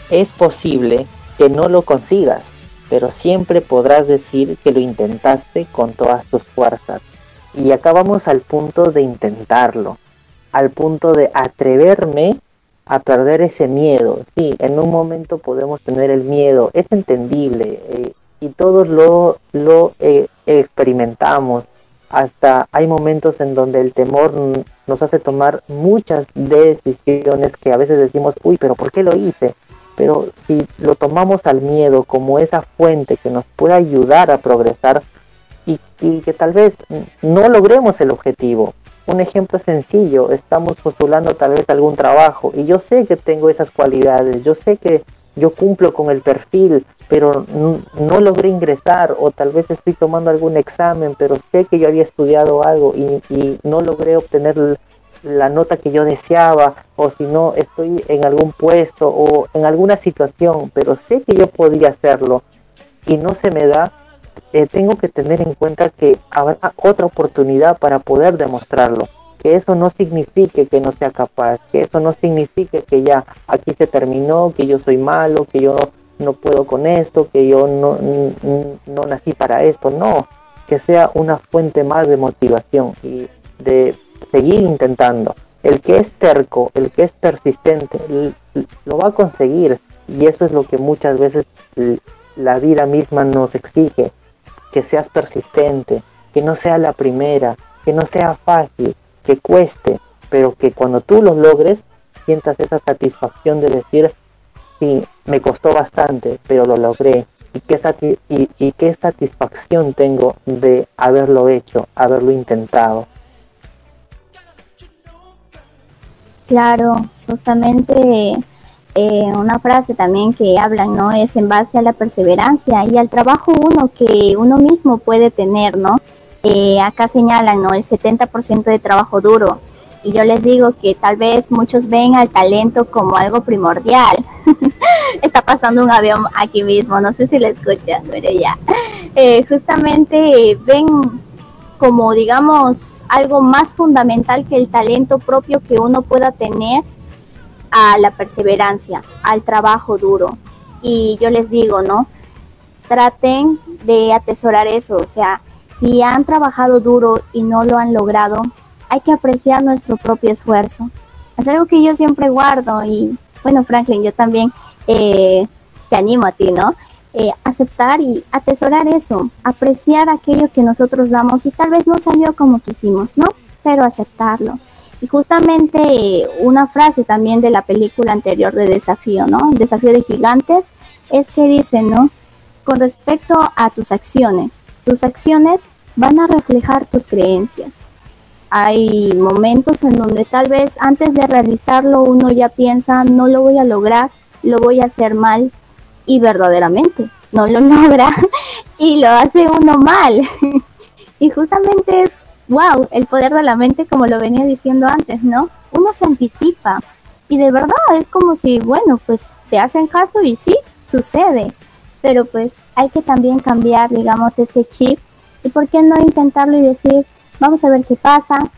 Speaker 3: es posible que no lo consigas, pero siempre podrás decir que lo intentaste con todas tus fuerzas. Y acá vamos al punto de intentarlo, al punto de atreverme a perder ese miedo. Sí, en un momento podemos tener el miedo, es entendible eh, y todos lo, lo eh, experimentamos. Hasta hay momentos en donde el temor nos hace tomar muchas decisiones que a veces decimos, uy, pero ¿por qué lo hice? Pero si lo tomamos al miedo como esa fuente que nos puede ayudar a progresar y, que tal vez no logremos el objetivo. Un ejemplo sencillo, estamos postulando tal vez algún trabajo y yo sé que tengo esas cualidades, yo sé que yo cumplo con el perfil, pero no, logré ingresar o tal vez estoy tomando algún examen, pero sé que yo había estudiado algo y, y no logré obtener la nota que yo deseaba o si no estoy en algún puesto o en alguna situación, pero sé que yo podía hacerlo y no se me da, eh, tengo que tener en cuenta que habrá otra oportunidad para poder demostrarlo. Que eso no signifique que no sea capaz, que eso no signifique que ya aquí se terminó, que yo soy malo, que yo no puedo con esto, que yo no, no nací para esto, no, que sea una fuente más de motivación y de seguir intentando. El que es terco, el que es persistente, lo va a conseguir y eso es lo que muchas veces la vida misma nos exige, que seas persistente, que no sea la primera, que no sea fácil, que cueste, pero que cuando tú lo logres sientas esa satisfacción de decir, sí, me costó bastante, pero lo logré. Y qué, y, qué satisfacción tengo de haberlo hecho, haberlo intentado.
Speaker 2: Claro, justamente eh, una frase también que hablan, ¿no? Es en base a la perseverancia y al trabajo uno que uno mismo puede tener, ¿no? Eh, acá señalan, ¿no? El 70% de trabajo duro, y yo les digo que tal vez muchos ven al talento como algo primordial. [laughs] Está pasando un avión aquí mismo, no sé si lo escuchan, pero ya. Eh, justamente ven como, digamos, algo más fundamental que el talento propio que uno pueda tener a la perseverancia, al trabajo duro. Y yo les digo, ¿no? Traten de atesorar eso, o sea, si han trabajado duro y no lo han logrado, hay que apreciar nuestro propio esfuerzo. Es algo que yo siempre guardo y bueno, Franklin, yo también eh, te animo a ti, ¿no? Eh, aceptar y atesorar eso, apreciar aquello que nosotros damos y tal vez no salió como quisimos, ¿no? Pero aceptarlo. Y justamente una frase también de la película anterior de Desafío, ¿no? Desafío de Gigantes, es que dice, ¿no? Con respecto a tus acciones, tus acciones van a reflejar tus creencias hay momentos en donde tal vez antes de realizarlo uno ya piensa, no lo voy a lograr, lo voy a hacer mal y verdaderamente no lo logra y lo hace uno mal. [laughs] y justamente es, wow, el poder de la mente como lo venía diciendo antes, ¿no? Uno se anticipa y de verdad es como si, bueno, pues te hacen caso y sí, sucede, pero pues hay que también cambiar, digamos, este chip y por qué no intentarlo y decir, vamos a ver qué pasa.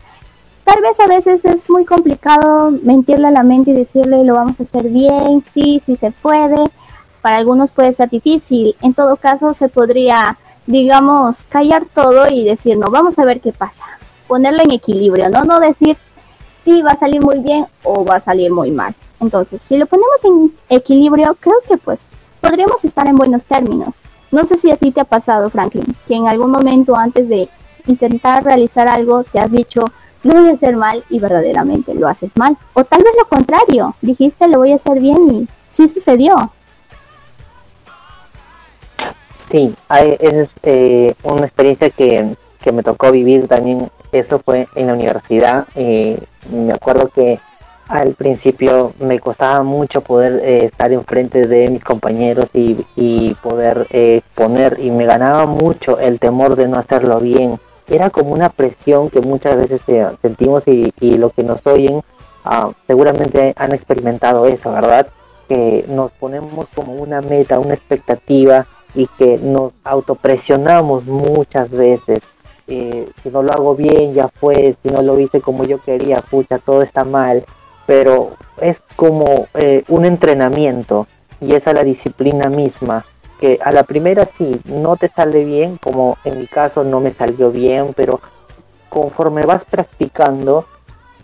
Speaker 2: Tal vez a veces es muy complicado mentirle a la mente y decirle lo vamos a hacer bien, sí, sí se puede. Para algunos puede ser difícil. En todo caso se podría, digamos, callar todo y decir, no, vamos a ver qué pasa. Ponerlo en equilibrio, ¿no? No decir, sí, va a salir muy bien o va a salir muy mal. Entonces, si lo ponemos en equilibrio, creo que pues podríamos estar en buenos términos. No sé si a ti te ha pasado, Franklin, que en algún momento antes de intentar realizar algo, te has dicho, lo voy a hacer mal y verdaderamente lo haces mal. O tal vez lo contrario, dijiste, lo voy a hacer bien y sí sucedió.
Speaker 3: Sí, hay, es eh, una experiencia que, que, me tocó vivir también. Eso fue en la universidad. Eh, me acuerdo que al principio me costaba mucho poder eh, estar enfrente de mis compañeros y, y poder exponer y me ganaba mucho el temor de no hacerlo bien era como una presión que muchas veces eh, sentimos y, lo que nos oyen ah, seguramente han experimentado eso, ¿verdad? Que nos ponemos como una meta, una expectativa y que nos autopresionamos muchas veces. Eh, si no lo hago bien, ya fue, si no lo hice como yo quería, pucha, todo está mal. Pero es como eh, un entrenamiento y es la disciplina misma que a la primera sí, no te sale bien, como en mi caso no me salió bien, pero conforme vas practicando,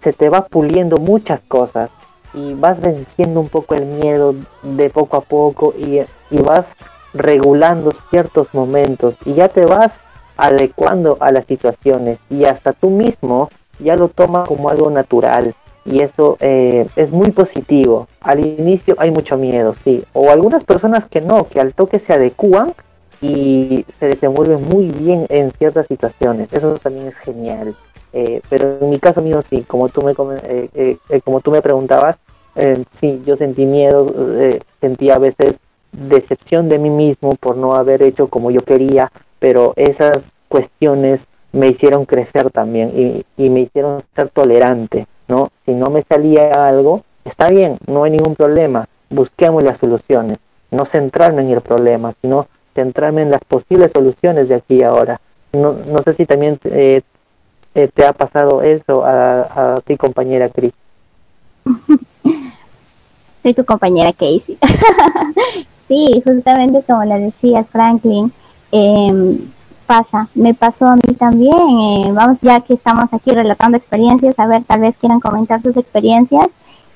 Speaker 3: se te va puliendo muchas cosas y vas venciendo un poco el miedo de poco a poco y, y vas regulando ciertos momentos y ya te vas adecuando a las situaciones y hasta tú mismo ya lo tomas como algo natural y eso eh, es muy positivo. Al inicio hay mucho miedo, sí, o algunas personas que no, que al toque se adecúan y se desenvuelven muy bien en ciertas situaciones. Eso también es genial. Eh, pero en mi caso mío sí, como tú me, eh, como tú me preguntabas, sí, yo sentí miedo, sentí a veces decepción de mí mismo por no haber hecho como yo quería, pero esas cuestiones me hicieron crecer también y, y me hicieron ser tolerante ¿no? Si no me salía algo, está bien, no hay ningún problema, busquemos las soluciones, no centrarme en el problema, sino centrarme en las posibles soluciones de aquí y ahora. No, no sé si también eh, eh, te ha pasado eso a, a ti, compañera Cris. [laughs]
Speaker 2: Soy tu compañera Casey. [laughs] Sí, justamente como le decías, Franklin, em, pasa, me pasó a mí también. Eh, vamos, ya que estamos aquí relatando experiencias, a ver, tal vez quieran comentar sus experiencias.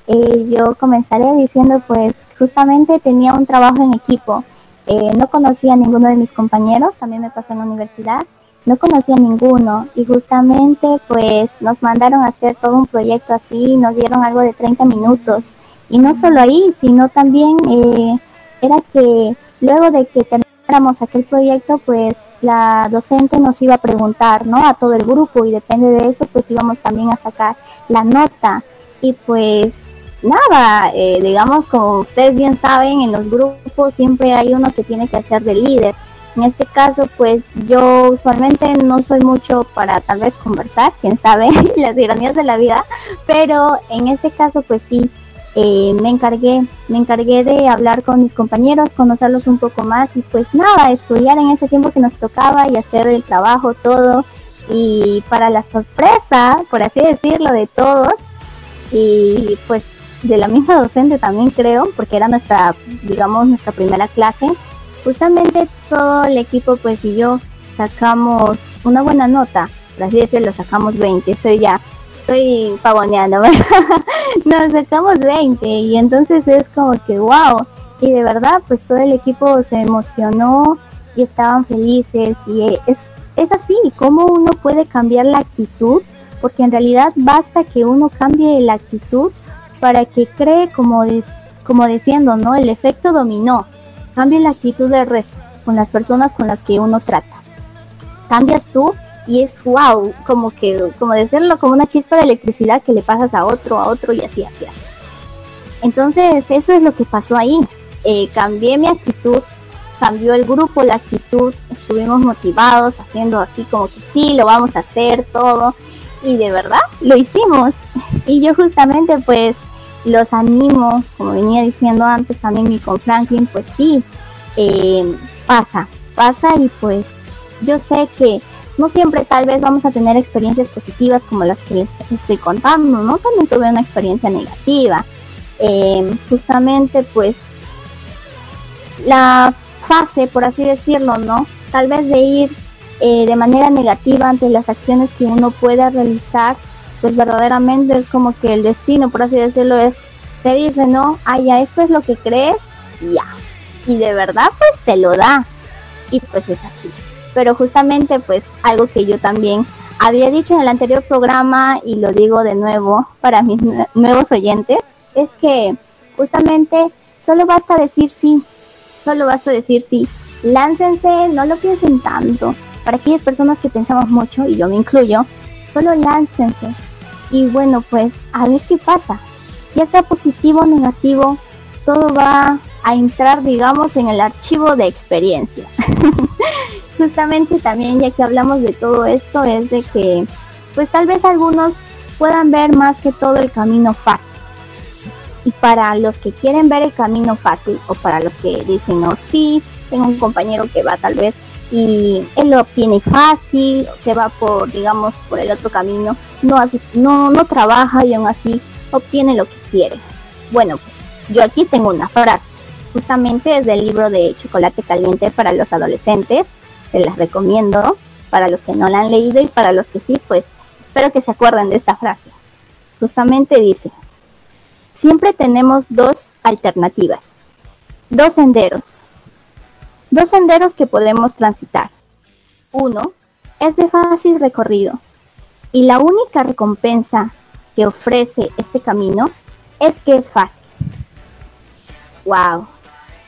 Speaker 2: Eh, yo comenzaré diciendo, pues, justamente tenía un trabajo en equipo. Eh, no conocía a ninguno de mis compañeros, también me pasó en la universidad. No conocía a ninguno y justamente pues nos mandaron a hacer todo un proyecto así, nos dieron algo de 30 minutos. Y no solo ahí, sino también eh, era que luego de que termináramos aquel proyecto, pues la docente nos iba a preguntar, ¿no? A todo el grupo y depende de eso, pues íbamos también a sacar la nota. Y pues nada, eh, digamos, como ustedes bien saben, en los grupos siempre hay uno que tiene que hacer de líder. En este caso, pues yo usualmente no soy mucho para tal vez conversar, quién sabe, [laughs] las ironías de la vida, pero en este caso, pues sí, eh, me encargué, me encargué de hablar con mis compañeros, conocerlos un poco más y pues nada, estudiar en ese tiempo que nos tocaba y hacer el trabajo, todo. Y para la sorpresa, por así decirlo, de todos, y pues de la misma docente también creo, porque era nuestra, digamos, nuestra primera clase, justamente todo el equipo pues y yo sacamos una buena nota, por así decirlo, sacamos 20, soy ya, estoy pavoneando, [laughs] nos sacamos 20 y entonces es como que wow, y de verdad pues todo el equipo se emocionó y estaban felices y es, es así, cómo uno puede cambiar la actitud, porque en realidad basta que uno cambie la actitud para que cree como, como diciendo, ¿no? El efecto dominó. Cambia la actitud del resto con las personas con las que uno trata. Cambias tú y es wow, como que, como decirlo, como una chispa de electricidad que le pasas a otro, a otro y así, así, así. Entonces, eso es lo que pasó ahí. Eh, cambié mi actitud, cambió el grupo la actitud, estuvimos motivados, haciendo así como que sí, lo vamos a hacer todo. Y de verdad, lo hicimos. [laughs] Y yo justamente pues los animo, como venía diciendo antes también y con Franklin, pues sí, eh, pasa, pasa y pues yo sé que no siempre tal vez vamos a tener experiencias positivas como las que les estoy contando, ¿no? También tuve una experiencia negativa. Eh, justamente pues la fase, por así decirlo, ¿no? Tal vez de ir eh, de manera negativa ante las acciones que uno pueda realizar pues verdaderamente es como que el destino, por así decirlo, es, te dice, no, ah, ya, esto es lo que crees, ya. Y de verdad, pues te lo da. Y pues es así. Pero justamente, pues algo que yo también había dicho en el anterior programa y lo digo de nuevo para mis nuevos oyentes, es que justamente solo basta decir sí, solo basta decir sí. Láncense, no lo piensen tanto. Para aquellas personas que pensamos mucho, y yo me incluyo, solo láncense, y bueno, pues a ver qué pasa. Ya sea positivo o negativo, todo va a entrar, digamos, en el archivo de experiencia. [laughs] Justamente también, ya que hablamos de todo esto, es de que, pues tal vez algunos puedan ver más que todo el camino fácil. Y para los que quieren ver el camino fácil, o para los que dicen, no, sí, tengo un compañero que va tal vez y él lo obtiene fácil, se va por, digamos, por el otro camino, no, así, no, no trabaja y aún así obtiene lo que quiere. Bueno, pues yo aquí tengo una frase, justamente es del libro de Chocolate Caliente para los adolescentes, se las recomiendo para los que no la han leído y para los que sí, pues espero que se acuerden de esta frase. Justamente dice, siempre tenemos dos alternativas, dos senderos Dos senderos que podemos transitar. Uno es de fácil recorrido y la única recompensa que ofrece este camino es que es fácil. ¡Wow!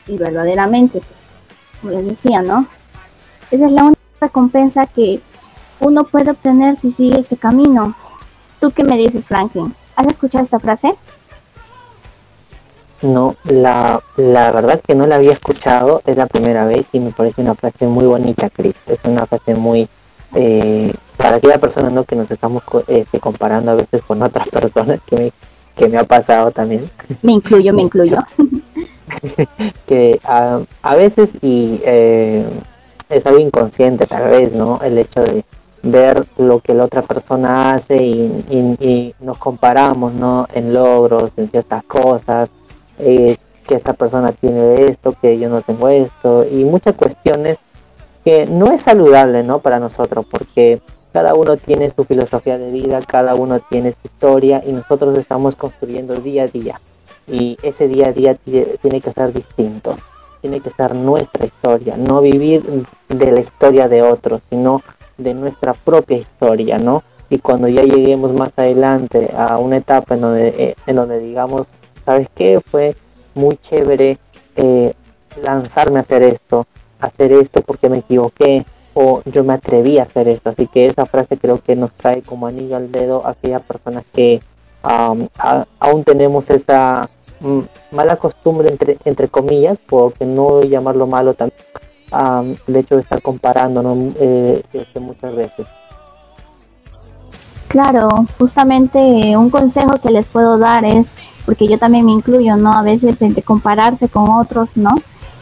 Speaker 2: Y verdaderamente, pues, como les decía, ¿no? Esa es la única recompensa que uno puede obtener si sigue este camino. ¿Tú qué me dices, Franklin? ¿Has escuchado esta frase?
Speaker 3: No, la, la verdad que no la había escuchado, es la primera vez y me parece una frase muy bonita, Chris. Es una frase muy, eh, para aquella persona ¿no? que nos estamos este, comparando a veces con otras [laughs] personas, que me, que me ha pasado también.
Speaker 2: Me incluyo, me incluyo. [laughs]
Speaker 3: que a veces y eh, es algo inconsciente tal vez, ¿no? El hecho de ver lo que la otra persona hace y, nos comparamos, ¿no? En logros, en ciertas cosas, que esta persona tiene esto, que yo no tengo esto, y muchas cuestiones que no es saludable, ¿no? Para nosotros, porque cada uno tiene su filosofía de vida, cada uno tiene su historia y nosotros estamos construyendo día a día. Y ese día a día tiene que ser distinto, tiene que ser nuestra historia, no vivir de la historia de otros, sino de nuestra propia historia, ¿no? Y cuando ya lleguemos más adelante a una etapa en donde, eh, en donde digamos, ¿sabes qué? Fue muy chévere eh, lanzarme a hacer esto, hacer esto porque me equivoqué, o yo me atreví a hacer esto. Así que esa frase creo que nos trae como anillo al dedo a aquellas personas que aún tenemos esa mala costumbre, entre, entre comillas, porque no llamarlo malo también, el hecho de estar comparándonos eh, este, muchas veces.
Speaker 2: Claro, justamente un consejo que les puedo dar es, porque yo también me incluyo, ¿no? A veces entre compararse con otros, ¿no?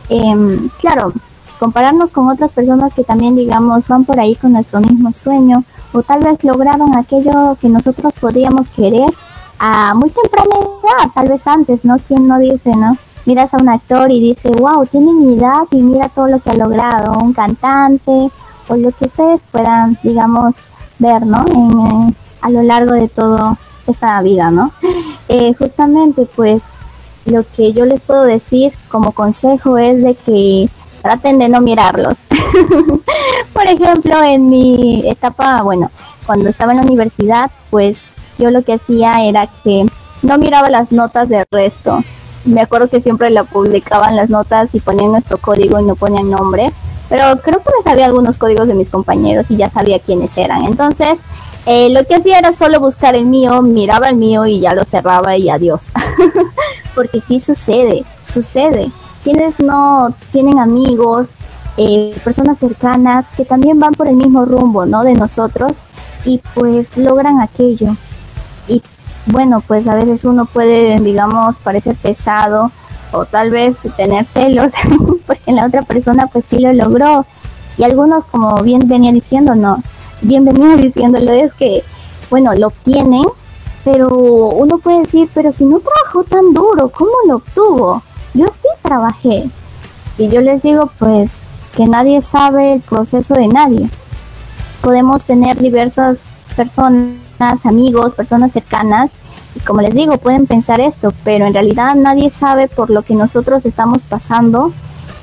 Speaker 2: Em, claro, compararnos con otras personas que también, digamos, van por ahí con nuestro mismo sueño o tal vez lograron aquello que nosotros podríamos querer a muy temprana edad, tal vez antes, ¿no? ¿Quién no dice, no? Miras a un actor y dice, wow, tiene mi edad y mira todo lo que ha logrado, un cantante o lo que ustedes puedan, digamos, ver, ¿no? En, a lo largo de toda esta vida, ¿no? [laughs] Eh, justamente, pues, lo que yo les puedo decir como consejo es de que traten de no mirarlos. [laughs] Por ejemplo, en mi etapa, bueno, cuando estaba en la universidad, pues yo lo que hacía era que no miraba las notas del resto. Me acuerdo que siempre la publicaban las notas y ponían nuestro código y no ponían nombres, pero creo que me sabía algunos códigos de mis compañeros y ya sabía quiénes eran. Entonces, eh, lo que hacía era solo buscar el mío, miraba el mío y ya lo cerraba y adiós. [laughs] Porque sí sucede, sucede quienes no tienen amigos, eh, personas cercanas que también van por el mismo rumbo, ¿no? De nosotros y pues logran aquello. Bueno, pues a veces uno puede, digamos, parecer pesado o tal vez tener celos [laughs] porque la otra persona pues sí lo logró. Y algunos, como bien venía diciendo, no, bien venía [laughs] diciéndolo, es que, bueno, lo obtienen, pero uno puede decir, pero si no trabajó tan duro, ¿cómo lo obtuvo? yo sí trabajé. Y yo les digo pues que nadie sabe el proceso de nadie. Podemos tener diversas personas, amigos, personas cercanas, y como les digo, pueden pensar esto, pero en realidad nadie sabe por lo que nosotros estamos pasando,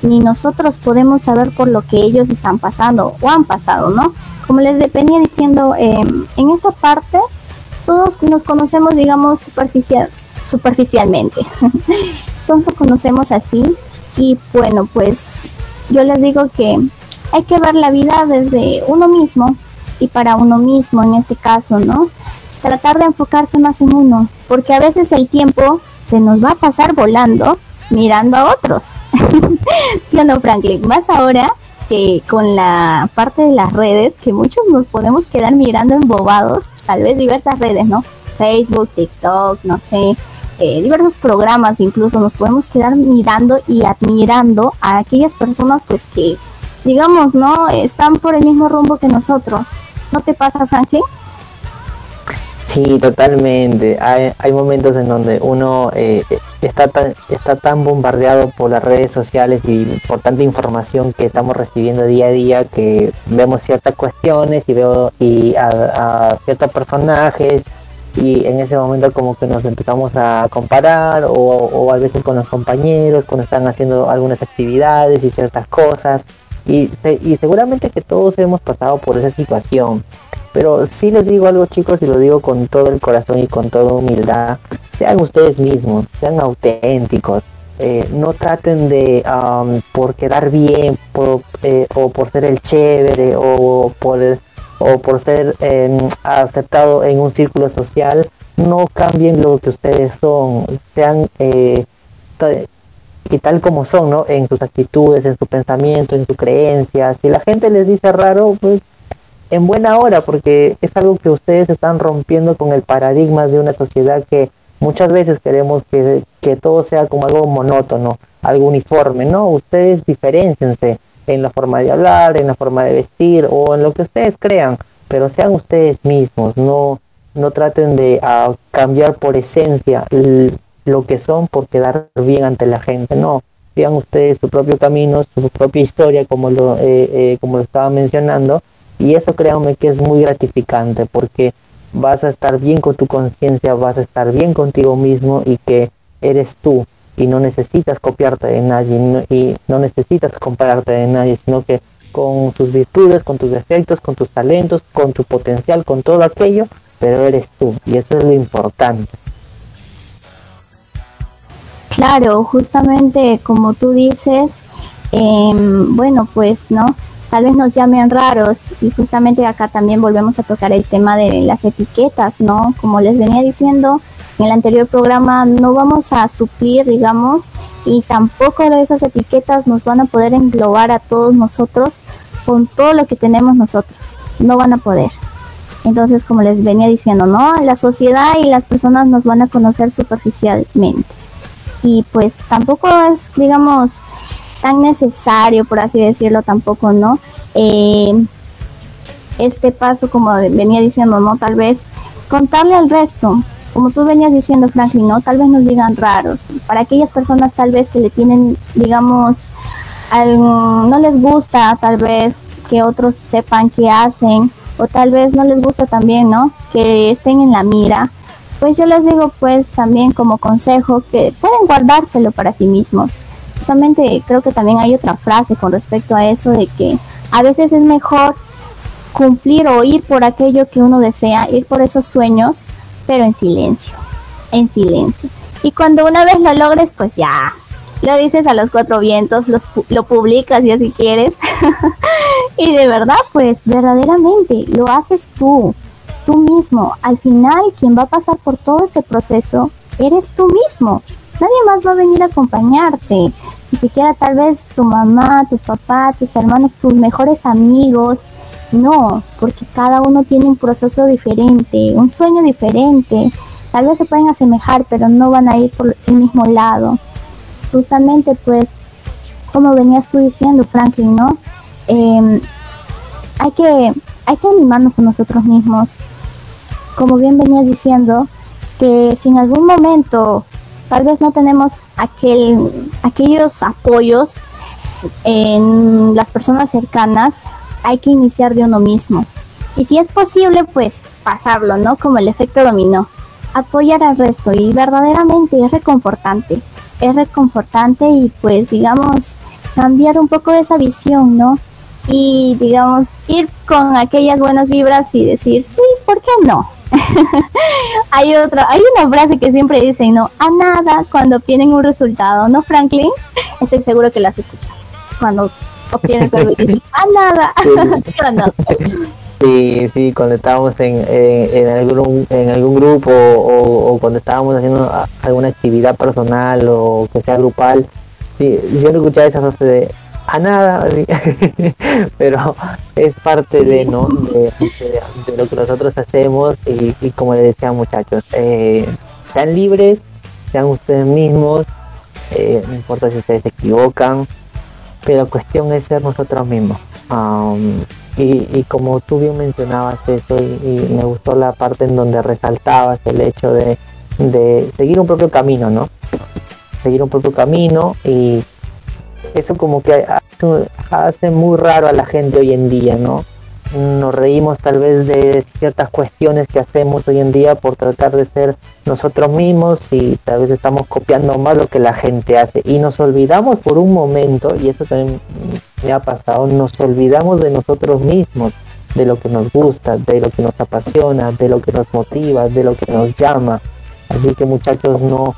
Speaker 2: ni nosotros podemos saber por lo que ellos están pasando o han pasado, ¿no? Como les venía diciendo, em, en esta parte todos nos conocemos, digamos, superficial, superficialmente. [laughs] todos lo conocemos así y bueno, pues yo les digo que hay que ver la vida desde uno mismo y para uno mismo en este caso, ¿no? Tratar de enfocarse más en uno, porque a veces el tiempo se nos va a pasar volando mirando a otros. [laughs] ¿Sí o no, Franklin? Más ahora que con la parte de las redes, que muchos nos podemos quedar mirando embobados, tal vez diversas redes, ¿no? Facebook, TikTok, no sé, eh, diversos programas, incluso nos podemos quedar mirando y admirando a aquellas personas pues que, digamos, ¿no? Están por el mismo rumbo que nosotros. ¿No te pasa, Franklin?
Speaker 3: Sí, totalmente. Hay, momentos en donde uno eh, está, tan, está tan bombardeado por las redes sociales y por tanta información que estamos recibiendo día a día que vemos ciertas cuestiones y veo a, ciertos personajes y en ese momento como que nos empezamos a comparar o, a veces con los compañeros cuando están haciendo algunas actividades y ciertas cosas y, seguramente que todos hemos pasado por esa situación pero si les digo algo chicos y lo digo con todo el corazón y con toda humildad sean ustedes mismos sean auténticos eh, no traten de por quedar bien por, eh, o por ser el chévere o por o por ser em, aceptado en un círculo social, no cambien lo que ustedes son, sean eh, y tal como son, ¿no? En sus actitudes, en su pensamiento, en sus creencias. Si la gente les dice raro, pues en buena hora, porque es algo que ustedes están rompiendo con el paradigma de una sociedad que muchas veces queremos que, que todo sea como algo monótono, algo uniforme, ¿no? Ustedes diferenciense en la forma de hablar, en la forma de vestir o en lo que ustedes crean, pero sean ustedes mismos, no, no traten de ah, cambiar por esencia lo que son por quedar bien ante la gente, no, sigan ustedes su propio camino, su propia historia, como lo, eh, eh, como lo estaba mencionando, y eso créanme que es muy gratificante porque vas a estar bien con tu conciencia, vas a estar bien contigo mismo y que eres tú y no necesitas copiarte de nadie y no necesitas compararte de nadie, sino que con tus virtudes, con tus defectos, con tus talentos, con tu potencial, con todo aquello, pero eres tú y eso es lo importante.
Speaker 2: Claro, justamente como tú dices, em, bueno, pues, ¿no? Tal vez nos llamen raros y justamente acá también volvemos a tocar el tema de las etiquetas, ¿no? Como les venía diciendo en el anterior programa, no vamos a suplir, digamos, y tampoco esas etiquetas nos van a poder englobar a todos nosotros con todo lo que tenemos nosotros. No van a poder. Entonces, como les venía diciendo, ¿no? La sociedad y las personas nos van a conocer superficialmente y pues tampoco es, digamos, tan necesario, por así decirlo, tampoco, ¿no? Eh, este paso, como venía diciendo, ¿no? Tal vez contarle al resto, como tú venías diciendo, Franklin, ¿no? Tal vez nos digan raros. Para aquellas personas tal vez que le tienen, digamos, no les gusta tal vez que otros sepan qué hacen, o tal vez no les gusta también, ¿no? Que estén en la mira pues yo les digo pues también como consejo que pueden guardárselo para sí mismos. Justamente creo que también hay otra frase con respecto a eso de que a veces es mejor cumplir o ir por aquello que uno desea, ir por esos sueños, pero en silencio, en silencio. Y cuando una vez lo logres, pues ya, lo dices a los cuatro vientos, los, lo publicas ya si quieres. [laughs] y de verdad, pues verdaderamente lo haces tú tú mismo. Al final, quien va a pasar por todo ese proceso eres tú mismo. Nadie más va a venir a acompañarte. Ni siquiera tal vez tu mamá, tu papá, tus hermanos, tus mejores amigos. No, porque cada uno tiene un proceso diferente, un sueño diferente. Tal vez se pueden asemejar, pero no van a ir por el mismo lado. Justamente, pues, como venías tú diciendo, Franklin, ¿no? Em, hay que hay que animarnos a nosotros mismos como bien venías diciendo, que si en algún momento tal vez no tenemos aquel, aquellos apoyos en las personas cercanas, hay que iniciar de uno mismo. Y si es posible, pues pasarlo, ¿no? Como el efecto dominó. Apoyar al resto y verdaderamente es reconfortante. Es reconfortante y pues digamos cambiar un poco esa visión, ¿no? Y digamos ir con aquellas buenas vibras y decir, sí, ¿por qué no? [laughs] hay otra, hay una frase que siempre dicen, ¿no? A nada cuando obtienen un resultado, ¿no, Franklin? [laughs] Estoy seguro que las escuchas. Cuando obtienes algo a nada.
Speaker 3: Sí, sí, [laughs] cuando estábamos en, en, algún, en algún grupo o, cuando estábamos haciendo alguna actividad personal o que sea grupal, sí, siempre escuchaba esa frase de a nada, [laughs] pero es parte de, ¿no? De, lo que nosotros hacemos y, como les decía muchachos, eh, sean libres, sean ustedes mismos, eh, no importa si ustedes se equivocan, pero cuestión es ser nosotros mismos. y, como tú bien mencionabas eso y, me gustó la parte en donde resaltabas el hecho de, de seguir un propio camino, ¿no? Seguir un propio camino y eso como que hace muy raro a la gente hoy en día, ¿no? Nos reímos tal vez de ciertas cuestiones que hacemos hoy en día por tratar de ser nosotros mismos y tal vez estamos copiando más lo que la gente hace y nos olvidamos por un momento, y eso también me ha pasado, nos olvidamos de nosotros mismos, de lo que nos gusta, de lo que nos apasiona, de lo que nos motiva, de lo que nos llama. Así que muchachos, no,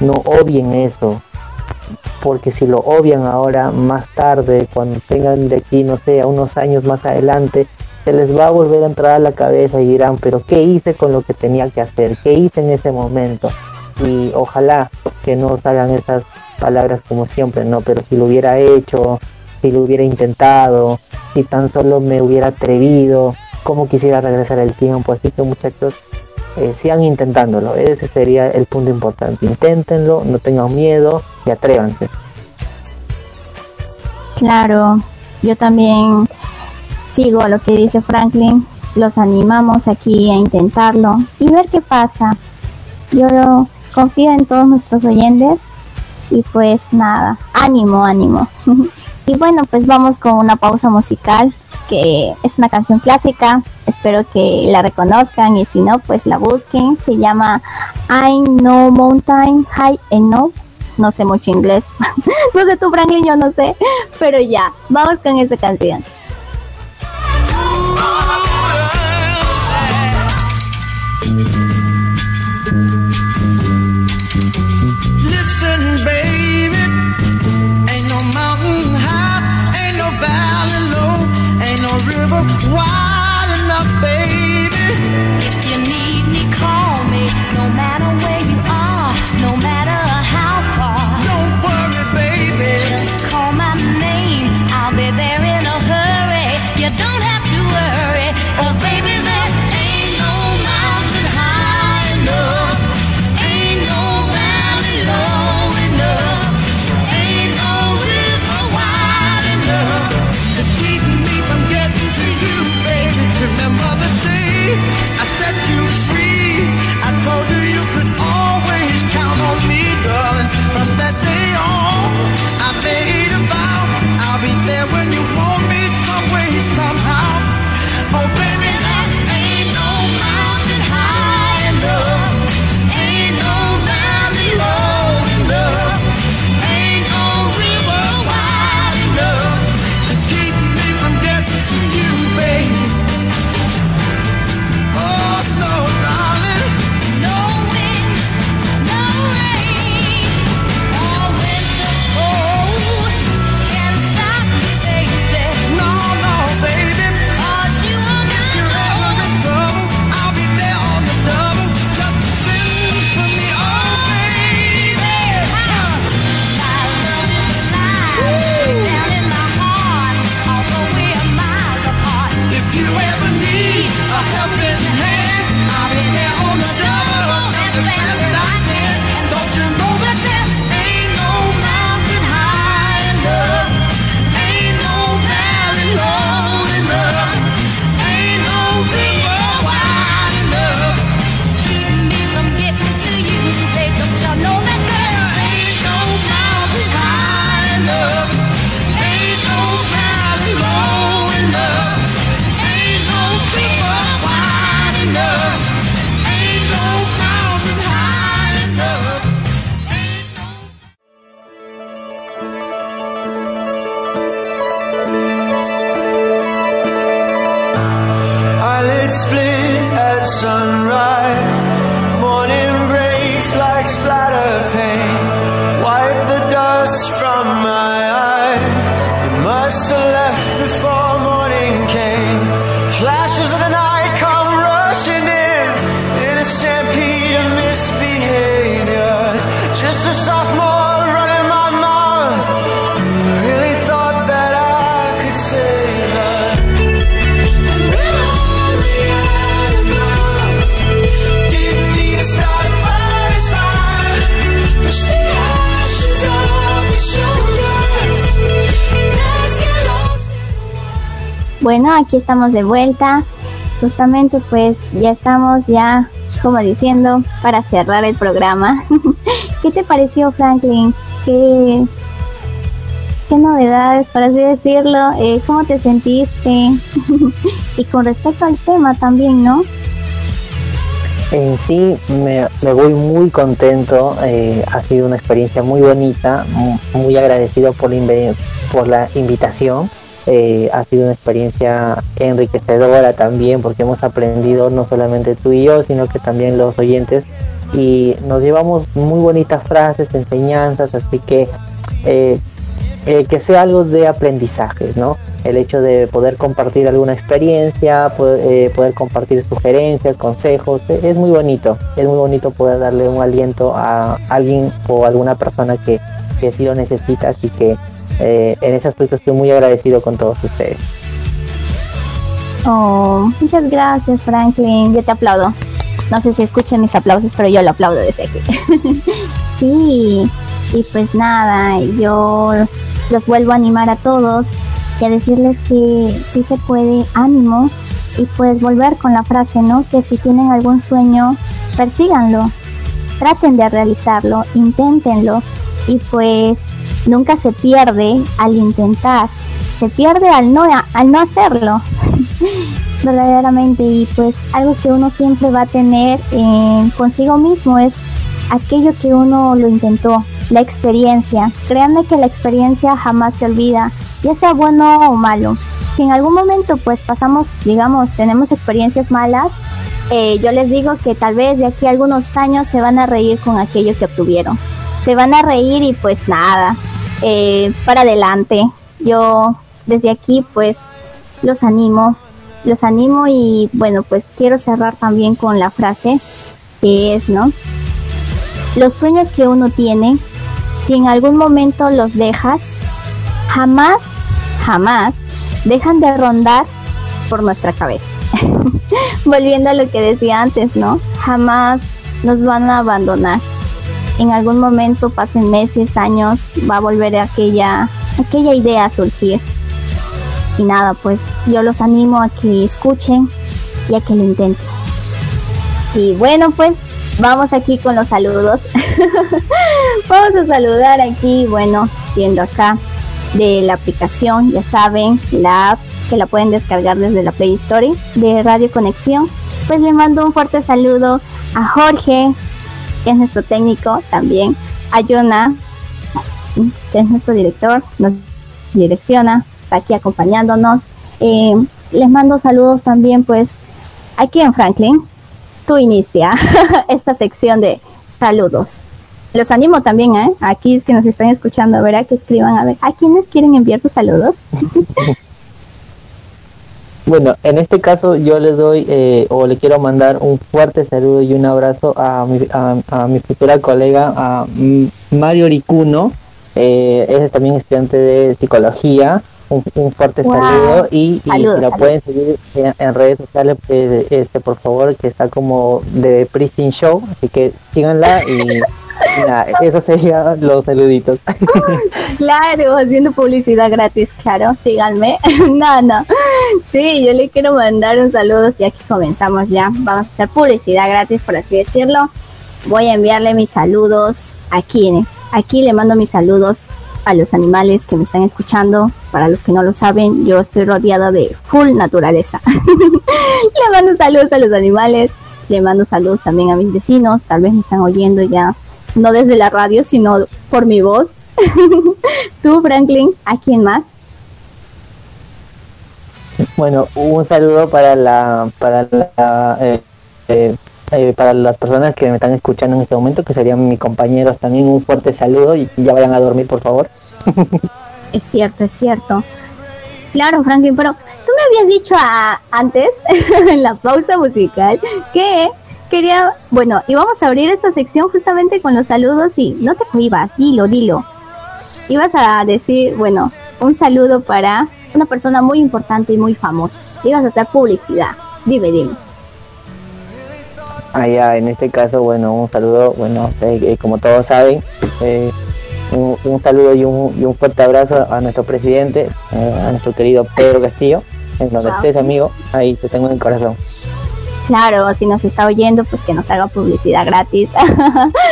Speaker 3: no obvien eso, porque si lo obvian ahora, más tarde, cuando tengan de aquí, no sé, a unos años más adelante, se les va a volver a entrar a la cabeza y dirán, pero ¿qué hice con lo que tenía que hacer? ¿Qué hice en ese momento? Y ojalá que no salgan esas palabras como siempre, ¿no? Pero si lo hubiera hecho, si lo hubiera intentado, si tan solo me hubiera atrevido, cómo quisiera regresar el tiempo. Así que muchachos, eh, sigan intentándolo. Ese sería el punto importante. Inténtenlo, no tengan miedo y atrévanse.
Speaker 2: Claro, yo también sigo lo que dice Franklin. Los animamos aquí a intentarlo y ver qué pasa. Yo,
Speaker 4: confío en todos nuestros oyentes y pues nada, ánimo, ánimo. [laughs] y bueno, pues vamos con una pausa musical que es una canción clásica, espero que la reconozcan y si no, pues la busquen. Se llama I Know Mountain High Enough. No sé mucho inglés. [laughs] no sé tu Franklin, yo no sé. Pero ya, vamos con esa canción. river wide. Bueno, aquí estamos de vuelta. Justamente pues ya estamos ya como diciendo para cerrar el programa. [laughs] ¿Qué te pareció Franklin? ¿Qué, novedades, por así decirlo? Eh, ¿Cómo te sentiste? [laughs] y con respecto al tema también, ¿no?
Speaker 3: En sí me, voy muy contento, eh, ha sido una experiencia muy bonita, muy, agradecido por la invitación eh, ha sido una experiencia enriquecedora también porque hemos aprendido no solamente tú y yo, sino que también los oyentes y nos llevamos muy bonitas frases, enseñanzas, así que eh, eh, que sea algo de aprendizaje, ¿no? El hecho de poder compartir alguna experiencia, poder, poder compartir sugerencias, consejos, es muy bonito, es muy bonito poder darle un aliento a alguien o alguna persona que, que sí lo necesita, así que eh, en ese aspecto estoy muy agradecido con todos ustedes.
Speaker 4: Oh, muchas gracias Franklin, yo te aplaudo. No sé si escuchan mis aplausos, pero yo lo aplaudo desde aquí. [laughs] sí, y pues nada, yo los vuelvo a animar a todos y a decirles que sí se puede, ánimo, y pues volver con la frase, ¿no? Que si tienen algún sueño, persíganlo.
Speaker 2: traten de realizarlo, inténtenlo y pues nunca se pierde al intentar, se pierde al no, al no hacerlo. [laughs] verdaderamente y pues algo que uno siempre va a tener eh, consigo mismo es aquello que uno lo intentó, la experiencia. Créanme que la experiencia jamás se olvida, ya sea bueno o malo. Si en algún momento pues pasamos, digamos, tenemos experiencias malas, eh, yo les digo que tal vez de aquí a algunos años se van a reír con aquello que obtuvieron. Se van a reír y pues nada, eh, para adelante. Yo desde aquí pues los animo, los animo y bueno pues quiero cerrar también con la frase que es, ¿no? Los sueños que uno tiene, si en algún momento los dejas, jamás, jamás dejan de rondar por nuestra cabeza. [laughs] Volviendo a lo que decía antes, ¿no? Jamás nos van a abandonar. En algún momento, pasen meses, años, va a volver aquella, aquella idea a surgir. Y nada, pues yo los animo a que escuchen y a que lo intenten. Y bueno, pues vamos aquí con los saludos. [laughs] vamos a saludar aquí, bueno, viendo acá de la aplicación, ya saben, la app que la pueden descargar desde la Play Store de Radio Conexión. Pues le mando un fuerte saludo a Jorge, es nuestro técnico también, a que es nuestro director, nos direcciona, está aquí acompañándonos. Eh, les mando saludos también pues aquí en Franklin. Tú inicia [laughs] esta sección de saludos los animo también, ¿eh? Aquí es que nos están escuchando, a ver, a que escriban, a ver, ¿a quiénes quieren enviar sus saludos? [laughs]
Speaker 3: bueno, en este caso yo les doy eh, o le quiero mandar un fuerte saludo y un abrazo a mi, a, mi futura colega, a Mario Ricuno, eh, es también estudiante de psicología. Un, fuerte saludo y, si la pueden seguir en, redes sociales, pues, este, por favor, que está como de Pristine Show, así que síganla y eso sería los saluditos.
Speaker 2: claro, haciendo publicidad gratis, claro, síganme. [laughs] no, no. Sí, yo le quiero mandar un saludo ya que comenzamos ya. Vamos a hacer publicidad gratis, por así decirlo. Voy a enviarle mis saludos a quienes. Aquí le mando mis saludos a los animales que me están escuchando. Para los que no lo saben, yo estoy rodeada de full naturaleza. [laughs] le mando saludos a los animales. Le mando saludos también a mis vecinos. Tal vez me están oyendo ya no desde la radio, sino por mi voz. [laughs] Tú, Franklin, ¿a quién más?
Speaker 3: Bueno, un saludo para la para la, eh, eh, eh, para las personas que me están escuchando en este momento, que serían mis compañeros también un fuerte saludo y ya vayan a dormir, por favor. [laughs]
Speaker 2: es cierto, es cierto. Claro, Franklin, pero tú me habías dicho antes, [laughs] en la pausa musical, que quería, bueno, y vamos a abrir esta sección justamente con los saludos y no te cuivas, dilo, dilo. Ibas a decir, bueno, un saludo para una persona muy importante y muy famosa. Ibas a hacer publicidad. Dime, dime.
Speaker 3: Ah, ya, en este caso, bueno, un saludo, bueno, eh, eh, como todos saben, eh, un, saludo y un, y un, fuerte abrazo a nuestro presidente, a nuestro querido Pedro Castillo, en donde estés, amigo, ahí te tengo en el corazón.
Speaker 2: Claro, si nos está oyendo, pues que nos haga publicidad gratis. [laughs]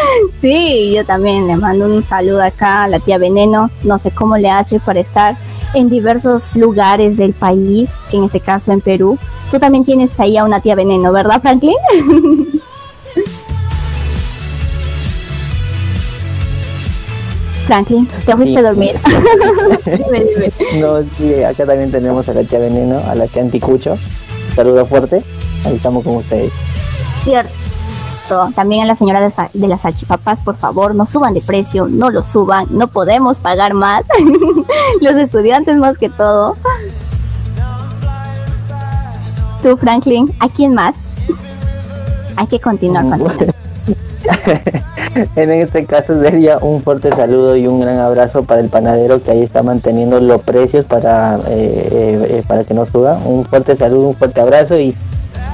Speaker 2: sí, yo también le mando un saludo acá a la tía Veneno. No sé cómo le hace para estar en diversos lugares del país, que en este caso en Perú. Tú también tienes ahí a una tía Veneno, ¿verdad, Franklin? [laughs] Franklin, te fuiste a dormir. [laughs]
Speaker 3: no, sí, acá también tenemos a la tía Veneno, a la tía Anticucho. Saludo fuerte. Ahí estamos con ustedes.
Speaker 2: Cierto. También a la señora de, las salchipapas, por favor, no suban de precio, no lo suban, no podemos pagar más. [laughs] Los estudiantes más que todo. Tú, Franklin, ¿a quién más? Hay que continuar con [laughs]
Speaker 3: en este caso sería un fuerte saludo y un gran abrazo para el panadero que ahí está manteniendo los precios para, eh, eh, para que no suba. Un fuerte saludo, un fuerte abrazo y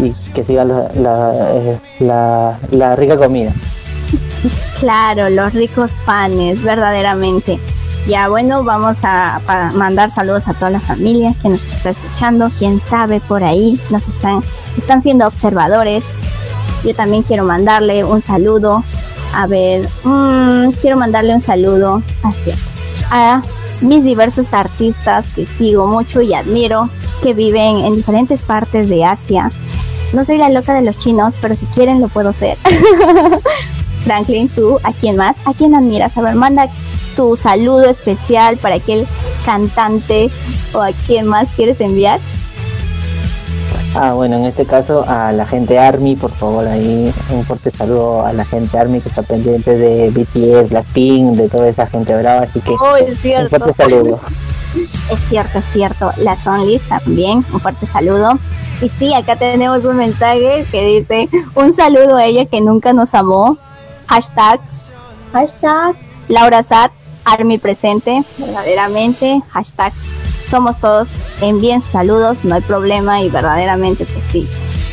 Speaker 3: y que siga eh, la, la, rica comida. [laughs]
Speaker 2: Claro, los ricos panes, verdaderamente. Ya bueno, vamos a, mandar saludos a toda la familia que nos está escuchando. Quién sabe por ahí nos están están siendo observadores. Yo también quiero mandarle un saludo A ver, mm, quiero mandarle un saludo hacia a mis diversos artistas que sigo mucho y admiro, que viven en diferentes partes de Asia. No soy la loca de los chinos, pero si quieren lo puedo ser. [laughs] Franklin, tú, ¿a quién más? ¿A quién admiras? A ver, manda tu saludo especial para aquel cantante o a quién más quieres enviar.
Speaker 3: Ah, bueno, en este caso a la gente Army, por favor, ahí un fuerte saludo a la gente Army que está pendiente de BTS, Blackpink, de toda esa gente brava, así que
Speaker 2: oh, es cierto.
Speaker 3: un fuerte saludo. [laughs]
Speaker 2: Es cierto, es cierto. Las Onlys también, un fuerte saludo. Y sí, acá tenemos un mensaje que dice, un saludo a ella que nunca nos amó. Hashtag, hashtag, Laura Sat, Army presente, verdaderamente. Hashtag, somos todos, envíen sus saludos, no hay problema y verdaderamente que sí.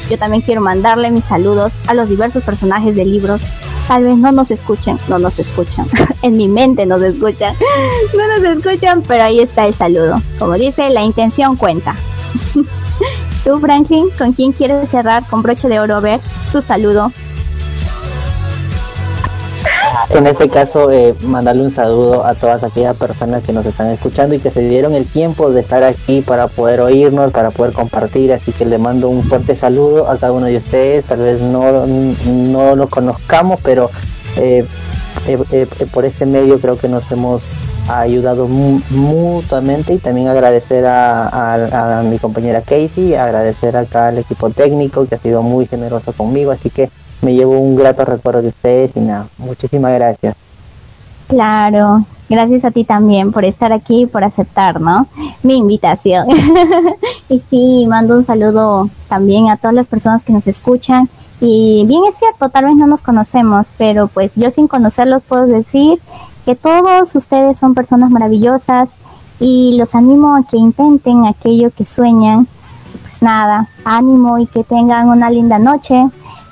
Speaker 2: Yo también quiero mandarle mis saludos a los diversos personajes de libros. Tal vez no nos escuchen, no nos escuchan. [laughs] en mi mente nos escuchan. no nos escuchan, pero ahí está el saludo. Como dice, la intención cuenta. [laughs] Tú, Franklin, ¿con quién quieres cerrar con broche de oro? A ver, tu saludo
Speaker 3: en este caso, eh, mandarle un saludo a todas aquellas personas que nos están escuchando y que se dieron el tiempo de estar aquí para poder oírnos, para poder compartir. Así que le mando un fuerte saludo a cada uno de ustedes. Tal vez no, no lo conozcamos, pero eh, eh, por este medio creo que nos hemos ayudado mutuamente y también agradecer a, a, mi compañera Casey, agradecer acá al equipo técnico que ha sido muy generoso conmigo, así que me llevo un grato recuerdo de ustedes y nada, muchísimas gracias.
Speaker 2: Claro, gracias a ti también por estar aquí y por aceptar, ¿no? Mi invitación. [laughs] y sí, mando un saludo también a todas las personas que nos escuchan. Y bien es cierto, tal vez no nos conocemos, pero pues yo sin conocerlos puedo decir que todos ustedes son personas maravillosas y los animo a que intenten aquello que sueñan. Pues nada, ánimo y que tengan una linda noche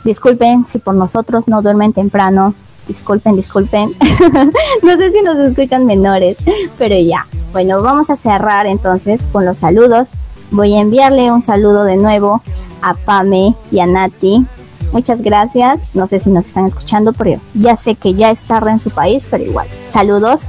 Speaker 2: Disculpen si por nosotros no duermen temprano. Disculpen, disculpen. [laughs] no sé si nos escuchan menores, pero ya. Bueno, vamos a cerrar entonces con los saludos. Voy a enviarle un saludo de nuevo a Pame y a Nati. Muchas gracias. No sé si nos están escuchando, pero ya sé que ya es tarde en su país, pero igual. Saludos.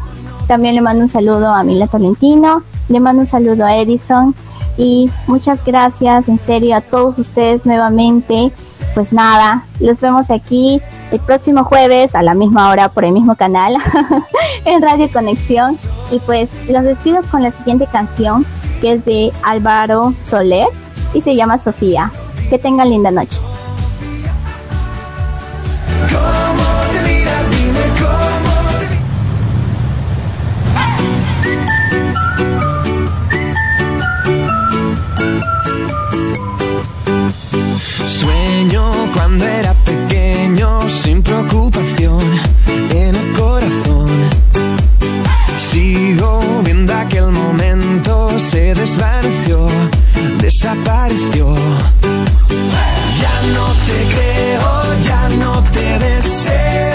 Speaker 2: También le mando un saludo a Mila Tolentino. Le mando un saludo a Edison. Y muchas gracias, en serio, a todos ustedes nuevamente pues nada, los vemos aquí el próximo jueves a la misma hora por el mismo canal [laughs] en Radio Conexión. Y pues los despido con la siguiente canción que es de Álvaro Soler y se llama Sofía. Que tengan linda noche.
Speaker 4: Cuando era pequeño sin preocupación en el corazón. Sigo viendo aquel momento, se desvaneció, desapareció. Ya no te creo, ya no te deseo.